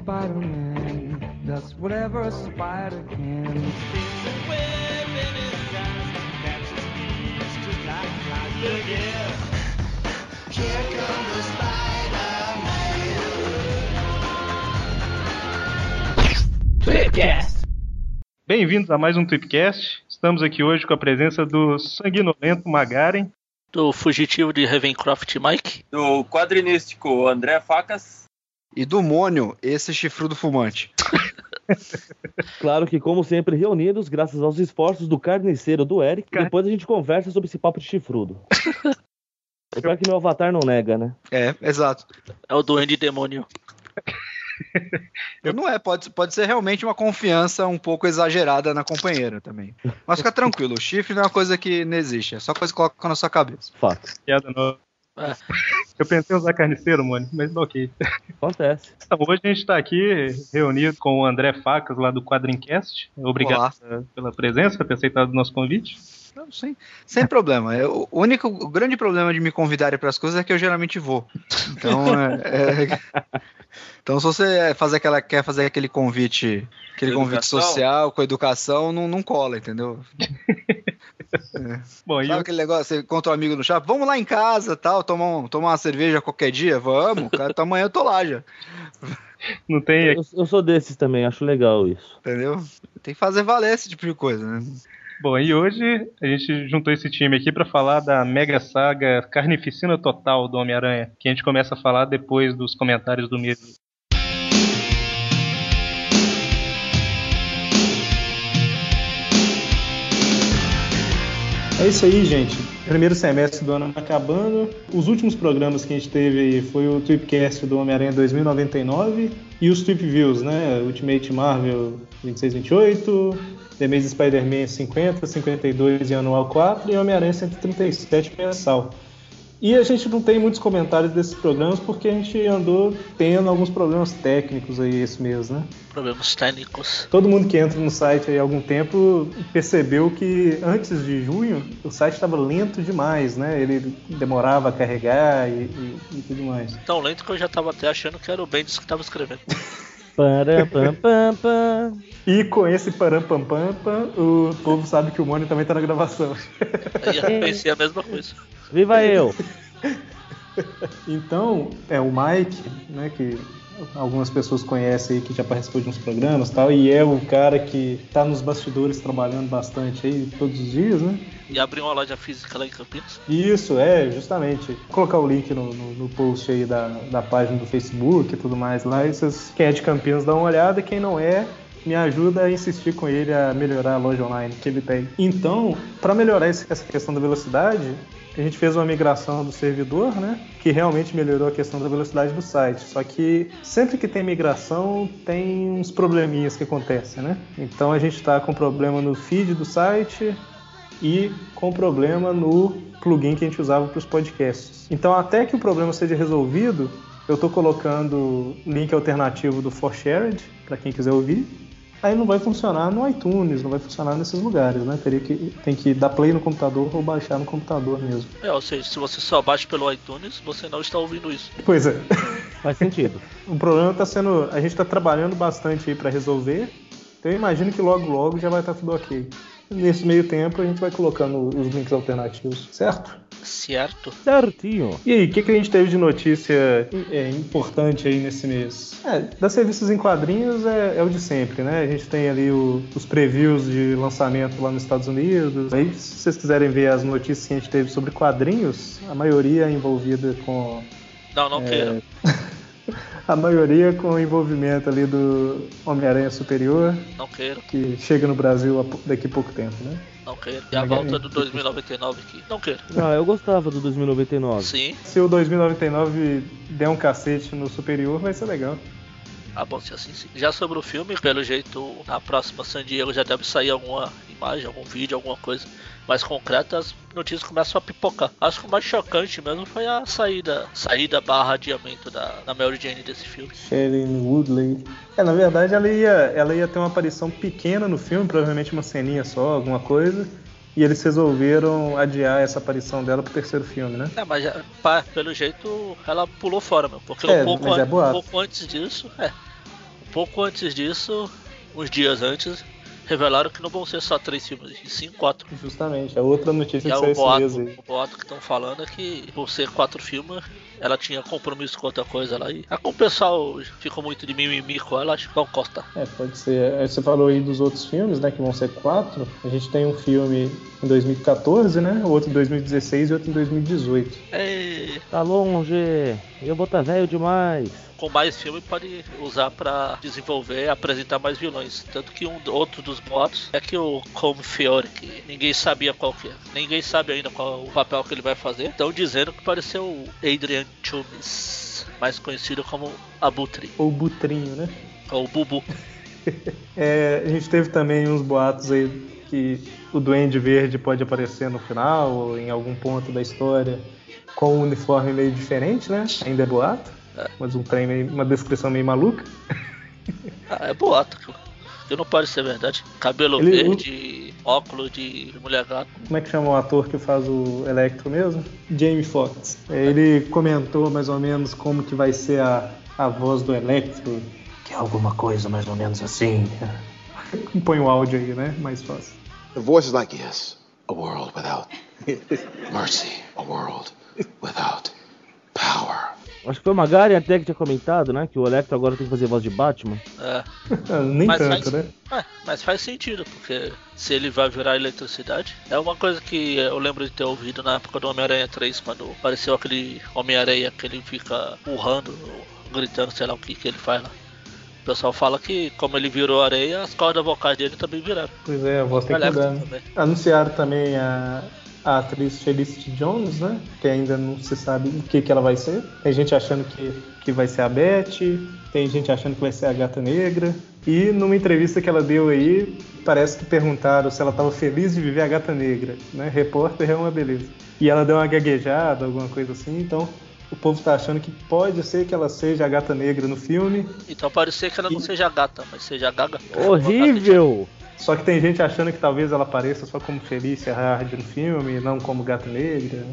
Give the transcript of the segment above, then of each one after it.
Spider-Man does whatever a spider can. Bem-vindos a mais um Tweepcast. Estamos aqui hoje com a presença do sanguinolento Magaren. Do fugitivo de Ravencroft Mike. Do quadrinístico André Facas. E do Mônio, esse chifrudo fumante. Claro que, como sempre, reunidos, graças aos esforços do carniceiro do Eric, Car- depois a gente conversa sobre esse papo de chifrudo. É claro que meu avatar não nega, né? É, exato. É o Duende Demônio. Não é, pode, pode ser realmente uma confiança um pouco exagerada na companheira também. Mas fica tranquilo, o chifre não é uma coisa que não existe, é só coisa que coloca na sua cabeça. Fato. Piada nova. Eu pensei em usar carniceiro, mano, mas ok. Acontece. Então, hoje a gente está aqui reunido com o André Facas, lá do Quadrincast. Obrigado Olá. pela presença, por ter aceitado o nosso convite. Não, sem, sem problema. Eu- o único, o grande problema de me convidarem para as coisas é que eu geralmente vou. Então, é- é- então se você fazer aquela, quer fazer aquele convite, aquele convite social com educação, não, não cola, entendeu? Bom, e Sabe eu, aquele negócio, você encontra um amigo no shopping, vamos lá em casa, tal, tomar, um- tomar uma cerveja qualquer dia? Vamos, cara, então amanhã eu tô lá já, não tem. Eu, eu sou desses também, acho legal isso. entendeu? Tem que fazer valer esse tipo de coisa, né? Bom, e hoje a gente juntou esse time aqui para falar da mega saga Carnificina Total do Homem-Aranha, que a gente começa a falar depois dos comentários do Miro. É isso aí, gente. Primeiro semestre do ano acabando. Os últimos programas que a gente teve foi o Tweepcast do Homem-Aranha 2099 e os Tweep Views, né? Ultimate Marvel 2628, The Amazing Spider-Man 50, 52 e Anual 4 e Homem-Aranha 137 mensal. E a gente não tem muitos comentários desses programas porque a gente andou tendo alguns problemas técnicos aí esse mês, né? Problemas técnicos. Todo mundo que entra no site aí há algum tempo percebeu que antes de junho o site estava lento demais, né? Ele demorava a carregar e, e- e tudo mais. Tão lento que eu já tava até achando que era o Bendis que tava escrevendo. Param, pam, pam, pam. E com esse param pam pam pam, o povo sabe que o Mônio também tá na gravação. Eu pensei a mesma coisa. Viva eu! Então, é o Mike, né, que algumas pessoas conhecem aí, que já participou de uns programas e tal, e é o cara que tá nos bastidores trabalhando bastante aí todos os dias, né? E abri uma loja física lá em Campinas. Isso, é, justamente. Vou colocar o link no, no- no post aí da, da página do Facebook e tudo mais lá. E vocês, quem é de Campinas, dá uma olhada. Quem não é, me ajuda a insistir com ele a melhorar a loja online que ele tem. Então, para melhorar essa questão da velocidade, a gente fez uma migração do servidor, né? Que realmente melhorou a questão da velocidade do site. Só que sempre que tem migração, tem uns probleminhas que acontecem, né? Então a gente está com problema no feed do site, e com problema no plugin que a gente usava para os podcasts. Então, até que o problema seja resolvido, eu estou colocando link alternativo do ForShared para quem quiser ouvir. Aí não vai funcionar no iTunes, não vai funcionar nesses lugares, né? Teria que tem que dar play no computador ou baixar no computador mesmo. É, ou seja, se você só baixa pelo iTunes, você não está ouvindo isso. Pois é. Faz sentido. O problema está sendo, a gente está trabalhando bastante aí para resolver. Então eu imagino que logo logo já vai estar tudo ok. Nesse meio tempo a gente vai colocando os links alternativos, certo? Certo? Certinho. E aí, o que, que a gente teve de notícia é, importante aí nesse mês? É, das revistas em quadrinhos é, é o de sempre, né? A gente tem ali o- os previews de lançamento lá nos Estados Unidos. Aí, se vocês quiserem ver as notícias que a gente teve sobre quadrinhos, a maioria é envolvida com. Não, não queira. A maioria com o envolvimento ali do Homem-Aranha Superior, Não queira, que chega no Brasil daqui a pouco tempo, né? não queira. E a volta do 2099 aqui. Não queira. Ah, eu gostava do 2099. Sim. Se o 2099 der um cacete no Superior, vai ser legal. Ah, bom, se assim sim. Já sobre o filme, pelo jeito, na próxima San Diego já deve sair alguma imagem, algum vídeo, alguma coisa mais concreta, as notícias começam a pipocar. Acho que o mais chocante mesmo foi a saída, saída barra adiamento da, da Mary Jane desse filme. Shailene Woodley. É, na verdade ela ia, ela ia ter uma aparição pequena no filme, provavelmente uma ceninha só, alguma coisa. E eles resolveram adiar essa aparição dela pro terceiro filme, né? É, mas pá, pelo jeito ela pulou fora, meu. Porque É, um, pouco é um pouco antes disso, é. pouco antes disso, uns dias antes, revelaram que não vão ser só três filmes, sim quatro. Justamente, a outra notícia E que aí saiu esse mês o boato que estão falando é que por ser quatro filmes, ela tinha compromisso com outra coisa lá. E é como o pessoal ficou muito de mimimi com ela, acho que vão cortar. É, pode ser. Aí Você falou aí dos outros filmes, né? Que vão ser quatro. A gente tem um filme em 2014, né? Outro em 2016 e outro em 2018. É, Tá longe. Eu vou tá velho demais. com mais filme pode usar pra desenvolver e apresentar mais vilões. Tanto que um outro dos boatos é que o Come Fiore, que ninguém sabia qual que é. Ninguém sabe ainda qual o papel que ele vai fazer. Estão dizendo que pode ser o Adrian Chumis, mais conhecido como Abutre, Ou Butrinho, né? ou Bubu. É, a gente teve também uns boatos aí que o Duende Verde pode aparecer no final, ou em algum ponto da história, com um uniforme meio diferente, né? Ainda é boato, mas um trem meio, uma descrição meio maluca. Ah, é boato, que não pode ser verdade. Cabelo Ele- verde, óculos de mulher gato. Como é que chama o ator que faz o Electro mesmo? Jamie Foxx. Ele comentou mais ou menos como que vai ser a, a voz do Electro, que é alguma coisa mais ou menos assim. Põe o áudio aí, né? Mais fácil. The voice is like, yes, a world without mercy, a world without power. Acho que foi o Magari até que tinha comentado, né? Que o Electro agora tem que fazer voz de Batman. É. Nem Mas tanto, faz- né? É, mas faz sentido, porque se ele vai virar eletricidade, é uma coisa que eu lembro de ter ouvido na época do Homem-Aranha 3, quando apareceu aquele Homem-Aranha que ele fica urrando, gritando, sei lá o que que ele faz lá. O pessoal fala que, como ele virou areia, as cordas vocais dele também viraram. Pois é, a voz tem que mudar. né? também. Anunciaram também a, a atriz Felicity Jones, né? Que ainda não se sabe o que, que ela vai ser. Tem gente achando que, que vai ser a Beth, tem gente achando que vai ser a Gata Negra. E numa entrevista que ela deu aí, parece que perguntaram se ela estava feliz de viver a Gata Negra, né? Repórter é uma beleza. E ela deu uma gaguejada, alguma coisa assim, então o povo tá achando que pode ser que ela seja a Gata Negra no filme, Então pode ser que ela não seja gata, mas seja gaga. Horrível! Só que tem gente achando que talvez ela apareça só como Felícia Hard no filme, não como Gata Negra.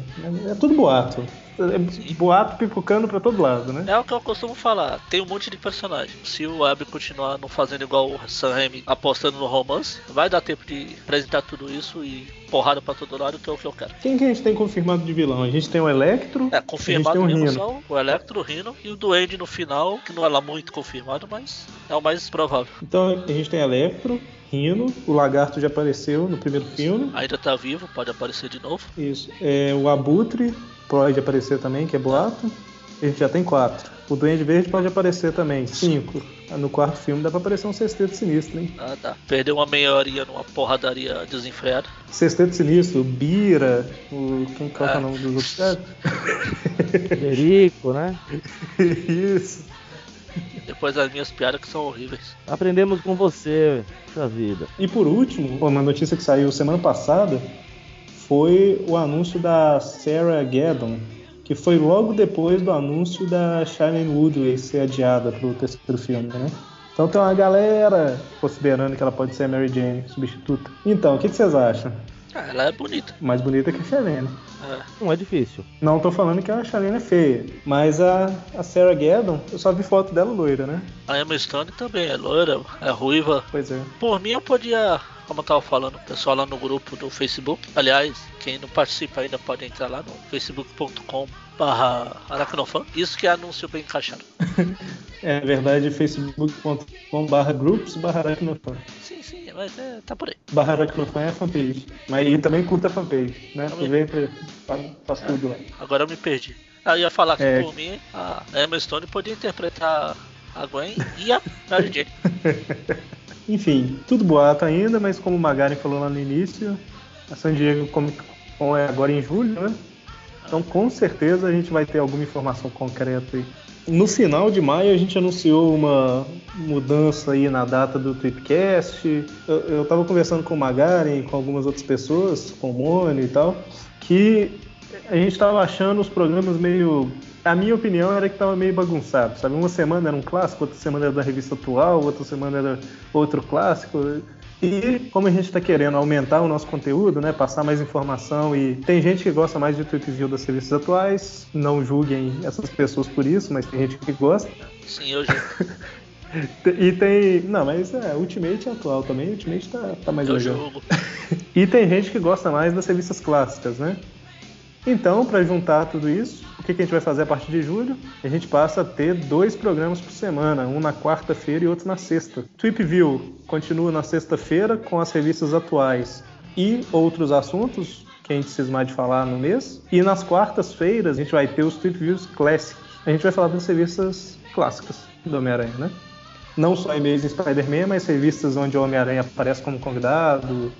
É, tudo boato. É boato pipocando pra todo lado, né? É o que eu costumo falar, tem um monte de personagem. Se o Web continuar não fazendo igual o Sam Raimi apostando no romance, vai dar tempo de apresentar tudo isso e porrada pra todo lado, que é o que eu quero. Quem que a gente tem confirmado de vilão? A gente tem o Electro, É, confirmado tem o Rhino. só o Electro, o Rhino e o Duende no final, que não é lá muito confirmado, mas é o mais provável. Então a gente tem Electro, Rino, o Lagarto já apareceu no primeiro filme. Ainda tá vivo, pode aparecer de novo. Isso. É, o Abutre pode aparecer também, que é boato. A gente já tem quatro. O Duende Verde pode aparecer também, cinco. No quarto filme dá pra aparecer um sexteto sinistro, hein? Ah, tá. Perdeu uma meia horinha numa porradaria desenfreada. Sexteto Sinistro, o Bira, o. Quem que é o Ah. nome dos outros caras? Federico, né? Isso. Depois as minhas piadas que são horríveis. Aprendemos com você, puxa vida. E por último, uma notícia que saiu semana passada foi o anúncio da Sarah Gaddon, que foi logo depois do anúncio da Shailene Woodley ser adiada pro terceiro filme, né? Então tem uma galera considerando que ela pode ser a Mary Jane substituta. Então, o que, que vocês acham? Ah, ela é bonita. Mais bonita que a Shailene. É. Não é difícil. Não tô falando que a Shailene é feia, mas a, a Sarah Gaddon, eu só vi foto dela loira, né? A Emma Stone também é loira, é ruiva. Pois é. Por mim eu podia, como eu tava falando, o pessoal lá no grupo do Facebook. Aliás, quem não participa ainda pode entrar lá no facebook.com barra aracnofan. Isso que é anúncio bem encaixado. É verdade, facebook.com barra groups barra aracnofan. Sim, sim, mas é, tá por aí. Barra Aracnofan é a fanpage. Mas e também curta a fanpage, né? Também. Aproveita e faz, faz tudo lá. Agora eu me perdi. Ah, eu ia falar que É. por mim a Emma Stone podia interpretar a Gwen e a Mary Jane. Enfim, tudo boato ainda, mas como o Magari falou lá no início, a San Diego Comic Con é agora em julho, né? Então com certeza a gente vai ter alguma informação concreta aí. No final de maio a gente anunciou uma mudança aí na data do Tweetcast. Eu, eu tava conversando com o Magari, com algumas outras pessoas, com o Mone e tal, que a gente tava achando os programas meio. A minha opinião era que tava meio bagunçado, sabe? Uma semana era um clássico, outra semana era da revista atual, outra semana era outro clássico. E como a gente está querendo aumentar o nosso conteúdo, né, passar mais informação e tem gente que gosta mais de Tweet View das revistas atuais, não julguem essas pessoas por isso, mas tem gente que gosta. Sim, eu já. E tem. Não, mas é, Ultimate é atual também. Ultimate tá, tá mais o legal. jogo. E tem gente que gosta mais das revistas clássicas, né? Então, para juntar tudo isso, o que, a gente vai fazer a partir de julho? A gente passa a ter dois programas por semana, um na quarta-feira e outro na sexta. Tweep View continua na sexta-feira com as revistas atuais e outros assuntos que a gente cismar de falar no mês. E nas quartas-feiras a gente vai ter os Tweep Views Classic. A gente vai falar das revistas clássicas do Homem-Aranha, né? não só Amazing Spider-Man, mas revistas onde o Homem-Aranha aparece como convidado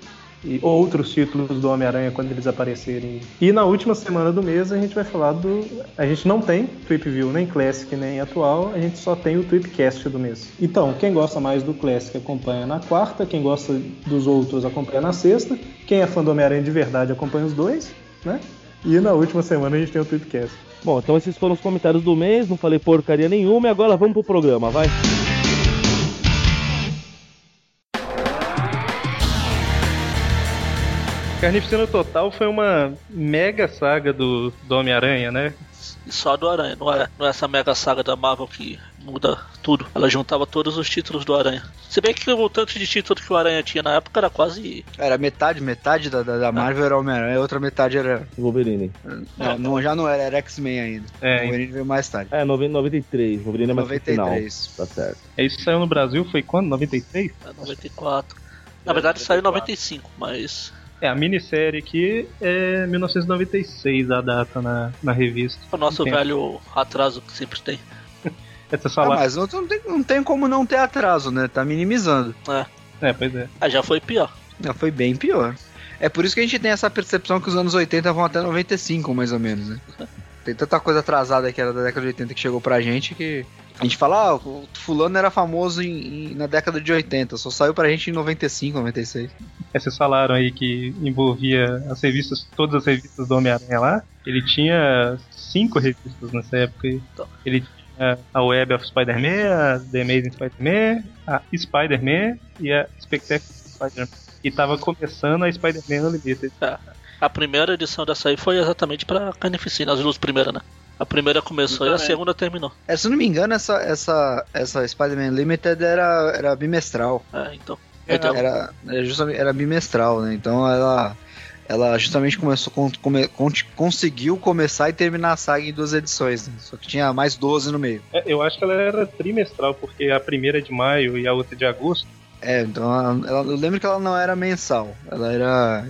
e outros títulos do Homem-Aranha quando eles aparecerem. E na última semana do mês a gente vai falar do. A gente não tem Trip View nem Classic nem atual, a gente só tem o Tripcast do mês. Então, quem gosta mais do Classic acompanha na quarta, quem gosta dos outros acompanha na sexta, quem é fã do Homem-Aranha de verdade acompanha os dois, né? E na última semana a gente tem o Tripcast. Bom, então esses foram os comentários do mês, não falei porcaria nenhuma e agora vamos pro programa, vai. Carnificina Total foi uma mega saga do, do Homem-Aranha, né? E só do Aranha, não é, não é essa mega saga da Marvel que muda tudo. Ela juntava todos os títulos do Aranha. Se bem que o tanto de título que o Aranha tinha na época era quase. Era metade, metade da, da, da Marvel era Homem-Aranha, a outra metade era. Wolverine. Não, não, já não era, era X-Men ainda. É, o Wolverine veio mais tarde. É, 90 93. Wolverine é mais pro final. 93. Tá certo. Isso saiu no Brasil foi quando? 93? é, 94. Na verdade saiu em 95, mas. É, a minissérie aqui é 1996 a data na, na revista. O nosso Entendo. velho atraso que sempre tem. Essa Ah, sala. mas não, não tem, não tem como não ter atraso, né? Tá minimizando. É, pois é. Ah, já foi pior. Já foi bem pior. É por isso que a gente tem essa percepção que os anos 80 vão até 95, mais ou menos, né? Tem tanta coisa atrasada que era da década de 80 que chegou pra gente que. A gente fala, ah, o fulano era famoso em- em- na década de 80, só saiu pra gente em 95, 96. Vocês falaram aí que envolvia as revistas, todas as revistas do Homem-Aranha lá. Ele tinha cinco revistas nessa época. aí. Ele tinha a Web of Spider-Man, a The Amazing Spider-Man, a Spider-Man e a Spectacular Spider-Man. E tava começando a Spider-Man Unlimited. A primeira edição dessa aí foi exatamente pra Carnificina, as duas primeiras, né? A primeira começou e a Também. segunda terminou. É, se eu não me engano, essa, essa, essa Spider-Man Limited era, era bimestral. É, então. É, Então, Era, era, justamente, era bimestral, né? Então ela, ela justamente começou com, come- con- conseguiu começar e terminar a saga em duas edições, né? Só que tinha mais 12 no meio. É, eu acho que ela era trimestral, porque a primeira é de maio e a outra é de agosto. É, então ela- ela- eu lembro que ela não era mensal, ela era.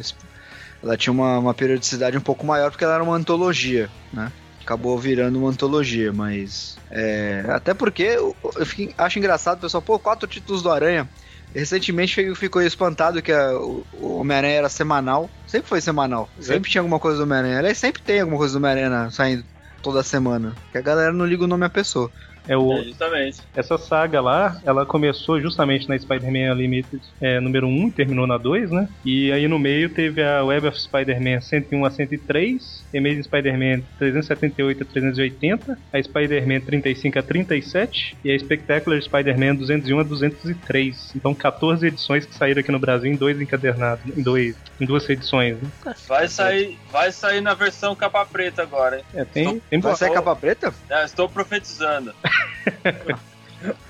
Ela tinha uma, uma periodicidade um pouco maior porque ela era uma antologia, né? Acabou virando uma antologia, mas. é, até porque eu, eu acho engraçado, pessoal, pô, quatro títulos do Aranha. Recentemente fiquei- ficou espantado que a- o, Homem-Aranha era semanal. Sempre foi semanal. Sempre tinha alguma coisa do Homem-Aranha. Aliás, sempre tem alguma coisa do Homem-Aranha na- saindo toda semana. Que a galera não liga o nome à pessoa. É o, É, justamente. Essa saga lá, ela começou justamente na Spider-Man Unlimited é, número 1 e terminou na 2, né? E aí no meio teve a Web of Spider-Man 101 a 103, Amazing Spider-Man 378 a 380, a Spider-Man 35 a 37 e a Spectacular Spider-Man 201 a 203. Então 14 edições que saíram aqui no Brasil em dois encadernados, em, dois, em duas edições. Né? Vai sair, vai sair na versão capa preta agora, hein? É, tem, tem Vai sair capa preta? É, estou profetizando.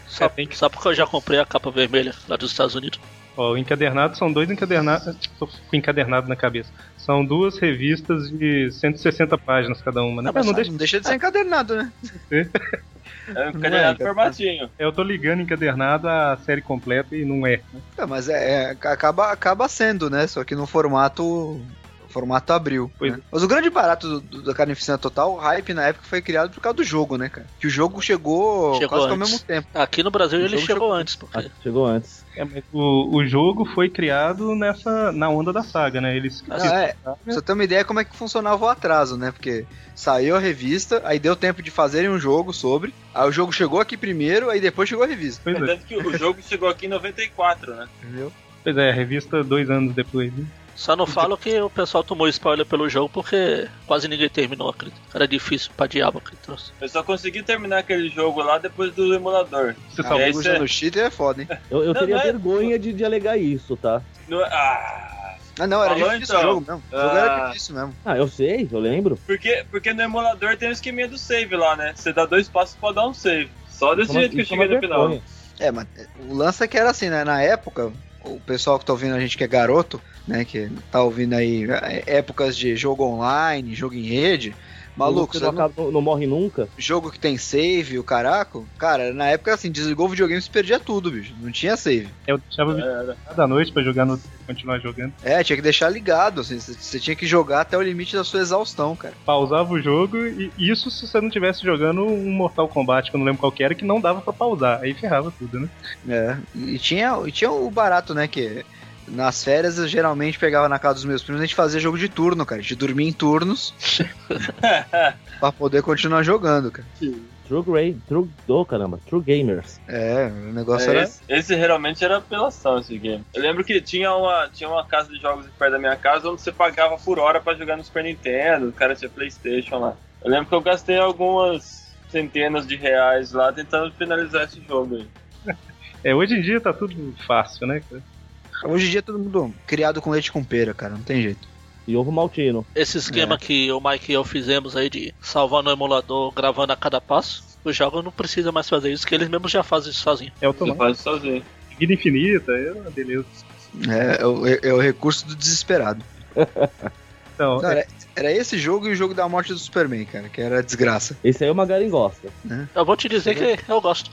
só, é, só porque eu já comprei a capa vermelha lá dos Estados Unidos. Ó, o encadernado são dois encadernados. Tô com encadernado na cabeça. São duas revistas de 160 páginas cada uma, né? Ah, mas não Não deixa, deixa, de ser encadernado, né? É um cadeirado cara. formatinho. eu tô ligando encadernado a série completa e não é. É, mas é, é, acaba, acaba sendo, né? Só que no formato. Formato abril. Né? Mas o grande barato do, do- da Carnificina Total, o hype na época foi criado por causa do jogo, né, cara? Que o jogo chegou, Chegou quase que ao antes. mesmo tempo. Aqui no Brasil O ele jogo chegou chegou- antes, porque Ah, chegou antes. É, o, o jogo foi criado nessa na onda da saga, né? Eles Não, é, pra você ter uma ideia como é que funcionava o atraso, né? Porque saiu a revista, aí deu tempo de fazerem um jogo sobre, aí o jogo chegou aqui primeiro, aí depois chegou a revista. Pois é, Tanto que o jogo chegou aqui em 94, né? Entendeu? pois é, a revista dois anos depois. Né? Só não falo que o pessoal tomou spoiler pelo jogo porque quase ninguém terminou, acredito. Era difícil pra diabo que trouxe. Eu só consegui terminar aquele jogo lá depois do emulador. Você Ah, salvou é O isso jogo no cheater é foda, hein? Eu, eu Não, teria não é- vergonha de, de alegar isso, tá? No- ah, Ah, não, era Falou, difícil então. o jogo mesmo. O jogo era Ah. difícil mesmo. Ah, eu sei, eu lembro. porque, porque no emulador tem o esqueminha do save lá, né? Você dá dois passos pra dar um save. Só desse é uma- jeito que eu é cheguei no final. É, mas o lance é que era assim, né? Na época, o pessoal que tá ouvindo a gente que é garoto, né? Que tá ouvindo aí é, épocas de jogo online, jogo em rede. Maluco, Você não, não- acaba- não morre nunca. jogo que tem save, o caraco, cara, na época assim, desligou o videogame e perdia tudo, bicho. Não tinha save. Eu deixava Era. cada noite pra jogar no continuar jogando. É, tinha que deixar ligado, assim, você você tinha que jogar até o limite da sua exaustão, cara. Pausava o jogo e isso se você não tivesse jogando um Mortal Kombat, que eu não lembro qual que era, que não dava pra pausar. Aí ferrava tudo, né? É. E tinha, e tinha o barato, né, que nas férias eu geralmente pegava na casa dos meus primos e a gente fazia jogo de turno, cara. A gente dormia em turnos pra poder continuar jogando, cara. True Grey, True. Oh, caramba, True Gamers. É, o negócio É, era. esse, esse realmente era apelação, esse game. Eu lembro que tinha uma, tinha uma casa de jogos perto da minha casa onde você pagava por hora pra jogar no Super Nintendo, o cara tinha Playstation lá. Eu lembro que eu gastei algumas centenas de reais lá tentando finalizar esse jogo aí. É, hoje em dia tá tudo fácil, né? cara? Hoje em dia todo mundo criado com leite com pera, cara, não tem jeito. E ovo maltino. Esse esquema É. que o Mike e eu fizemos aí de salvar no emulador, gravando a cada passo, o jogo não precisa mais fazer isso, que eles mesmos já fazem isso sozinho. É Você automático. faz sozinho. Vida infinita, é uma beleza. É, é, o, é o recurso do desesperado. Então, Cara, era esse jogo e o jogo da morte do Superman, cara, que era desgraça. Esse aí o Magarin gosta. Eu vou te dizer que eu gosto.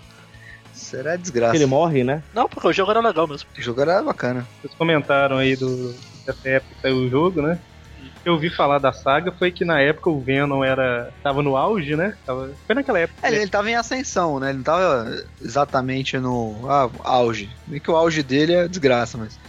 Que desgraça. ele morre, né? Não, porque o jogo era legal mesmo. O jogo era bacana. vocês comentaram aí do, dessa época que saiu o jogo, né? Eu ouvi falar da saga foi que na época o Venom era. tava no auge, né? Tava, foi naquela época. É, ele, ele tava em ascensão, né? Ele não tava exatamente no ah, auge. Nem que o auge dele é desgraça, mas.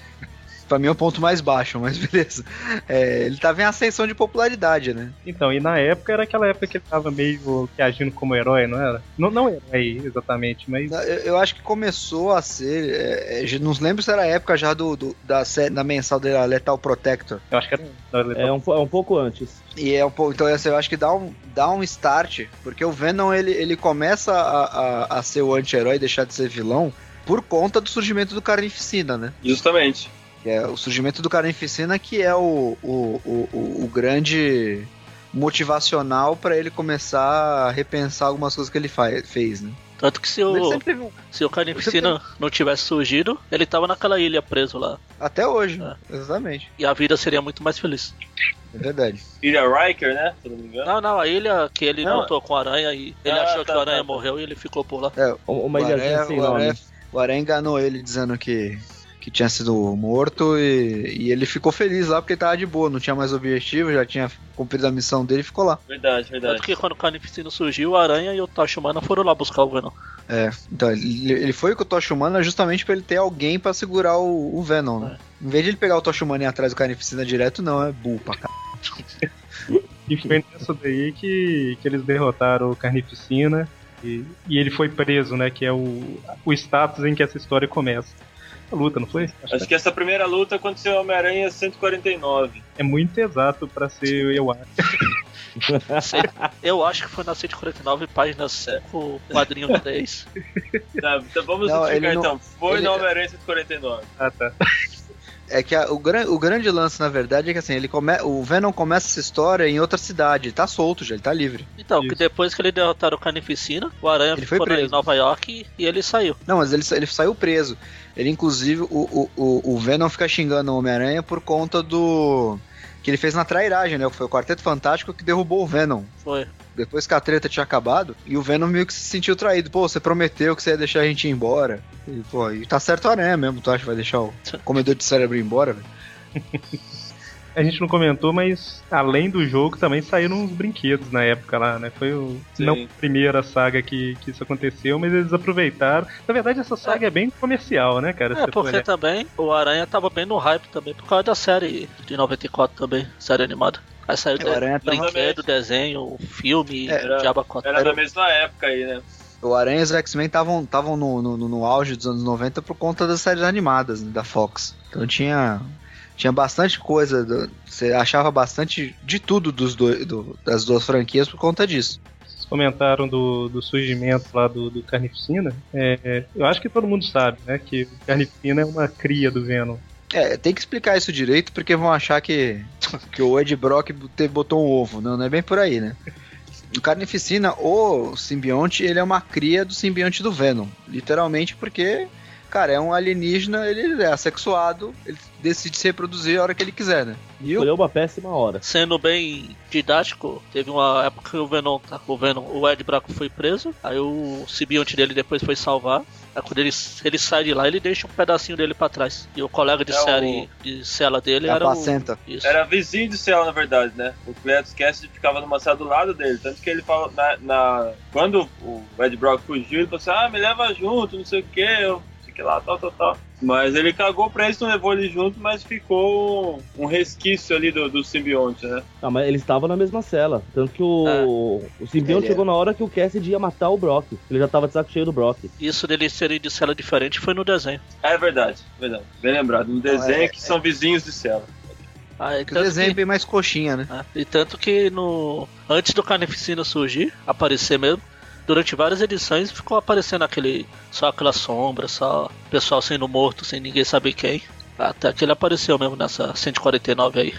Pra mim é o ponto mais baixo, mas beleza. É, ele tava em ascensão de popularidade, né? Então, e na época era aquela época que ele tava meio que agindo como herói, não era? Não, não herói exatamente, mas. Eu, eu acho que começou a ser. É, é, não lembro se era a época já do, do- da, da mensal dele, Lethal Protector. Eu acho que era. É um, po- é um pouco antes. E é um pouco. Então, assim, eu acho que dá um, dá um start, porque o Venom ele, ele começa a, a, a ser o anti-herói, deixar de ser vilão, por conta do surgimento do Carnificina, né? Justamente. Que é o surgimento do Carnificina que é o, o, o, o- grande motivacional pra ele começar a repensar algumas coisas que ele fa- fez, né? Tanto que se Ele o, sempre teve um- se o Carnificina não tivesse surgido, ele tava naquela ilha preso lá. Até hoje, É. exatamente. E a vida seria muito mais feliz. É verdade. Ilha Riker, né? Se eu não me engano. Não, não, a ilha que ele Não. lutou com a aranha e ele Ah, achou tá, que o aranha tá, tá. morreu e ele ficou por lá. Uma o ilhazinha Aranha, sem nome. Aranha, o Aranha enganou ele dizendo que, que tinha sido morto e, e ele ficou feliz lá porque ele tava de boa, não tinha mais objetivo, já tinha cumprido a missão dele e ficou lá. Verdade, verdade. Tanto que quando o Carnificina surgiu, o aranha e o Tachumana foram lá buscar o Venom. É, então ele, ele foi com o Tocha Humana justamente pra ele ter alguém pra segurar o, o Venom, né? Em vez de ele pegar o Tocha Humana e ir atrás do Carnificina direto, não, é burro pra. E foi nessa daí que, que eles derrotaram o Carnificina. E, e ele foi preso, né? Que é o, o status em que essa história começa. A luta, não foi? Acho Acho que essa primeira luta aconteceu em Homem-Aranha 149. É muito exato pra ser, eu acho. Eu acho que foi na 149, página 5, quadrinho 10. Tá, então vamos Não, explicar não- então. Foi ele- no Homem-Aranha 149. Ah, tá. É que a- o, gran, o grande lance, na verdade, é que assim, ele come, o Venom começa essa história em outra cidade, ele tá solto já, ele tá livre. Então, que Isso. depois que ele derrotaram o Carnificina, o Aranha Ele foi ficou na- em preso. Nova York e ele saiu. Não, mas ele, ele saiu preso. Ele, inclusive, o, o, o, Venom fica xingando o Homem-Aranha por conta do. que ele fez na trairagem, né? Que foi o Quarteto Fantástico que derrubou o Venom. Foi. Depois que a treta tinha acabado, e o Venom meio que se sentiu traído. Pô, você prometeu que você ia deixar a gente ir embora. E, pô, e tá certo o Aranha mesmo, tu acha que vai deixar o comedor de cérebro ir embora, velho? A gente não comentou, mas além do jogo também saíram uns brinquedos na época lá, né? Foi o, Sim. não a primeira saga que, que isso aconteceu, mas eles aproveitaram. Na verdade, essa saga é, bem comercial, né, cara? É, porque também o Aranha tava bem no hype também, por causa da série de 94 também, série animada. Aí saiu É, o Aranha tava- brinquedo, desenho, filme, É, Diaba 4. Era da mesma época aí, né? O Aranha e os X-Men estavam no, no, no, no auge dos anos 90 por conta das séries animadas né, da Fox. Então tinha, tinha bastante coisa, do- você achava bastante de tudo dos dois, do- das duas franquias por conta disso. Vocês comentaram do, do surgimento lá do, do Carnificina. É, é, eu acho que todo mundo sabe, né? Que o Carnificina é uma cria do Venom. É, tem que explicar isso direito porque vão achar que, que o Ed Brock te- botou um ovo. Não, não é bem por aí, né? O Carnificina, o simbionte, ele é uma cria do simbionte do Venom. Literalmente porque, cara, é um alienígena, ele é assexuado, ele decide se reproduzir a hora que ele quiser, né? E o Escolheu uma péssima hora. Sendo bem didático, teve uma época que o Venom, tá- o Venom, o Ed Brock foi preso, aí o simbionte dele depois foi salvar. Aí quando ele, ele sai de lá, ele deixa um pedacinho dele pra trás. E o colega de É o- série, de cela dele É a era placenta. o... Isso. Era vizinho de céu, na verdade, né? O Cletus Cassidy ficava numa cela do lado dele. Tanto que ele falou, na, na- quando o Ed Brock fugiu, ele falou assim: ah, me leva junto, não sei o que, eu que lá, tal, tal, tal. Mas ele cagou pra isso, não levou ele junto, mas ficou um, resquício ali do, do simbionte, né? Ah, mas eles estavam na mesma cela. Tanto que o, o simbionte Ele é- chegou na hora que o Cassidy ia matar o Brock. Ele já tava de saco cheio do Brock. Isso deles serem de cela diferente foi no desenho. É verdade, verdade. Bem lembrado. Um desenho é- que são vizinhos de cela. Aí, Que o desenho é que- bem mais coxinha, né? né? E tanto que no antes do Carnificina surgir, aparecer mesmo, durante várias edições ficou aparecendo aquele só aquela sombra, só pessoal sendo morto sem ninguém saber quem. Até que ele apareceu mesmo nessa 149 aí.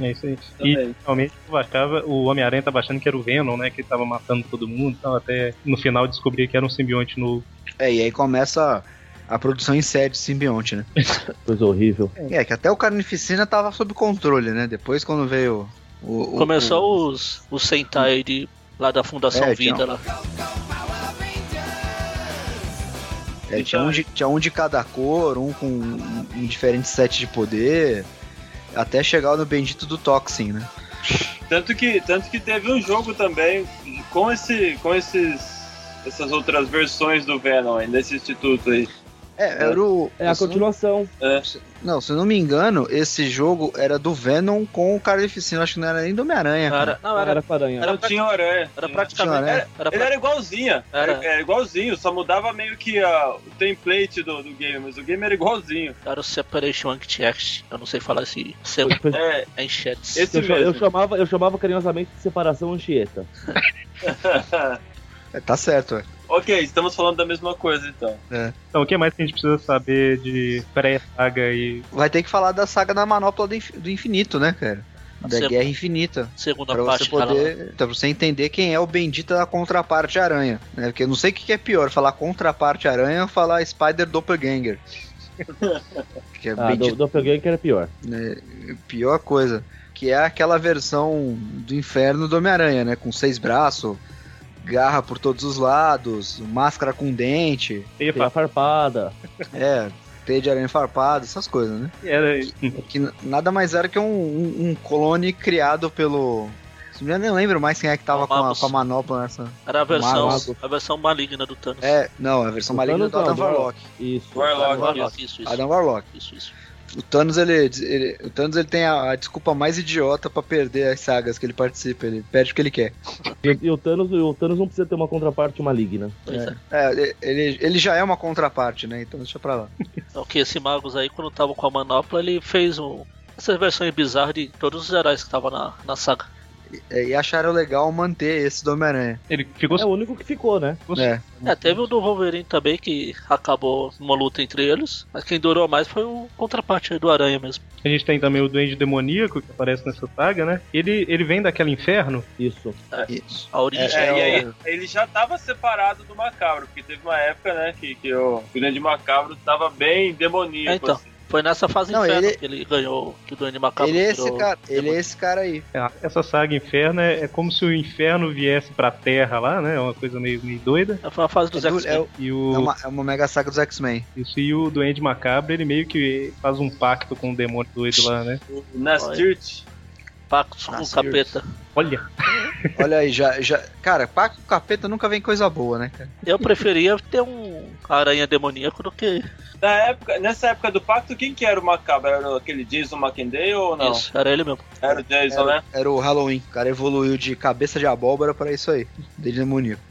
É isso aí. E realmente eu achava, o Homem-Aranha tava achando que era o Venom, né? Que tava matando todo mundo e tal, até no final descobri que era um simbionte novo. É, e aí começa a, a produção em série de simbionte, né? Coisa horrível. É, que até o Carnificina tava sob controle, né? Depois quando veio o... o- Começou o- os, os Sentai de, lá da Fundação É, Vida tinha- lá. É, tinha, um de, tinha um de cada cor, um com um, um diferente set de poder, até chegar no bendito do Toxin, né? Tanto que, tanto que teve um jogo também com, esse, com esses, essas outras versões do Venom aí, desse instituto aí. É, era o... É a se não- continuação. Não, se eu não me engano, esse jogo era do Venom com o Carnificina, acho que não era nem do Homem-Aranha. cara. Era, não, Era, era, com a aranha. Era Não tinha aranha. era praticamente. Tinha, né? Era, era Ele era igualzinho. Era. Era, era igualzinho, só mudava meio que ah, o template do, do game, mas o game era igualzinho. era o Separation Act. Eu não sei falar esse segundo Foi- É, enchetes. esse Eu, cha- eu mesmo. chamava, eu chamava carinhosamente de separação Anchieta. É, tá certo, é. Ok, estamos falando da mesma coisa então. Então, o que mais que a gente precisa saber de pré-saga e. Vai ter que falar da saga da Manopla do Inf- do Infinito, né, cara? Da Guerra Infinita. Segunda Pra parte você poder. Pra você entender quem é o bendito da contraparte aranha. Né? Porque eu não sei o que é pior, falar contraparte aranha ou falar Spider Doppelganger. que é Ah, do, bendito, Doppelganger era pior. né? Pior coisa. Que é aquela versão do inferno do Homem-Aranha, né? Com seis braços, garra por todos os lados, máscara com dente, Teia Tem a farpada. é, teia de aranha farpada, essas coisas, né? Era. Que n- nada mais era que um, um, um clone criado pelo. Eu nem lembro mais quem é que tava com a, com a manopla nessa. Era a versão, Mago. a versão maligna do Thanos. É, não, a versão O maligna Thanos do Adam Warlock. Isso. Warlock. Warlock, isso, isso. Adam Warlock. Isso, isso. O Thanos, ele, ele- o Thanos, ele tem a, a desculpa mais idiota pra perder as sagas que ele participa. Ele perde o que ele quer. E, e o, Thanos, o Thanos não precisa ter uma contraparte maligna. Pois é. É, ele, ele já é uma contraparte, né? Então deixa pra lá. Então, que esse Magus aí, quando tava com a manopla, ele fez um, essas versões bizarras de todos os heróis que estavam na, na saga. É, e acharam legal manter esse do Homem-Aranha. Ele ficou. É o único que ficou, né? É. É, teve o do Wolverine também, que acabou numa luta entre eles. Mas quem durou mais foi o contraparte aí do Aranha mesmo. A gente tem também o Duende Demoníaco, que aparece nessa saga, né? Ele, ele vem daquele inferno. Isso. Isso. A origem. É, É, e é aí ele já tava separado do Macabro, porque teve uma época, né, que, que o Grande Macabro tava bem demoníaco. É, então. assim. Foi nessa fase Não, inferno ele- que ele ganhou, que o Duende Macabro Ele é esse cara, ele é esse cara aí. É, Essa saga Inferno é, é como se o inferno viesse pra terra lá, né? É uma coisa meio, meio doida. Foi a fase dos É, do- X-Men. é o- E o, é uma, é uma mega saga dos X-Men. isso, e o Duende Macabro, ele meio que faz um pacto com o demônio doido lá, né? O Pactos com o capeta. Olha, Olha aí, já, já. Cara, Paco com Capeta nunca vem coisa boa, né, cara? Eu preferia ter um aranha demoníaco do que Na época, nessa época do pacto, quem que era o Macabro? Era aquele Jason McKenday ou não? isso. Era ele mesmo. Era o Jason, né? Era, era o Halloween. O cara evoluiu de cabeça de abóbora pra isso aí. Dele demoníaco.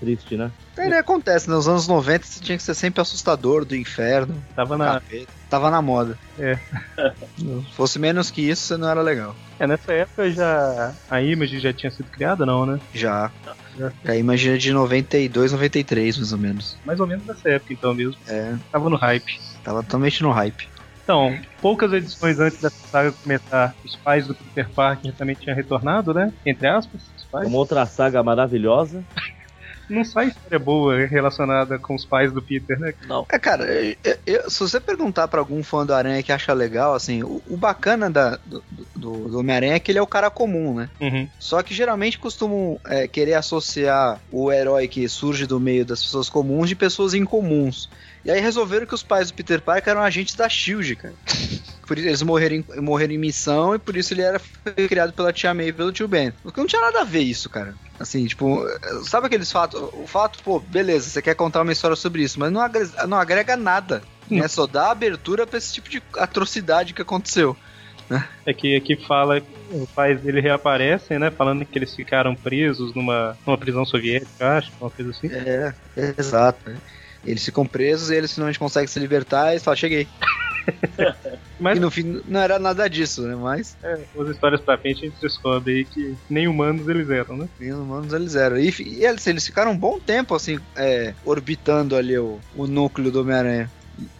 Triste, né? Ele acontece, nos anos 90 você tinha que ser sempre assustador do inferno. tava na. Capeta. Tava na moda. É. Se fosse menos que isso, você não era legal. É, nessa época já. A Image já tinha sido criada, não, né? Já. Já. Já imagina de 92, 93, mais ou menos. Mais ou menos nessa época, então mesmo. É, Tava no hype. tava totalmente no hype. Então, poucas edições antes dessa saga começar, os pais do Peter Parker também tinham retornado, né? Entre aspas, os sai, Uma outra saga maravilhosa. não sai história boa relacionada com os pais do Peter, né? Não. É, cara, eu- eu- se você perguntar pra algum fã do Aranha que acha legal, assim, o, o bacana da- do, do- do Homem-Aranha é que ele é o cara comum, né? Uhum. Só que geralmente costumam é, querer associar o herói que surge do meio das pessoas comuns de pessoas incomuns. E aí resolveram que os pais do Peter Parker eram agentes da SHIELD, cara. Por isso eles morreram em, morreram em missão e por isso ele era foi criado pela tia May e pelo tio Ben. Porque não tinha nada a ver isso, cara. Assim, tipo, sabe aqueles fatos? O fato, pô, beleza, você quer contar uma história sobre isso, mas não agrega, não agrega nada. Né? Só dá abertura pra esse tipo de atrocidade que aconteceu. É que aqui fala, os pais dele reaparecem, né? Falando que eles ficaram presos numa, numa prisão soviética, acho, uma coisa assim. É, exato. né? Eles ficam presos e eles finalmente conseguem se libertar e eles falam, cheguei. Mas E no fim não era nada disso, né? Mas é, as histórias pra frente a gente descobre aí que nem humanos eles eram, né? nem humanos eles eram. E, e eles, eles ficaram um bom tempo assim, é, orbitando ali o, o núcleo do Homem-Aranha.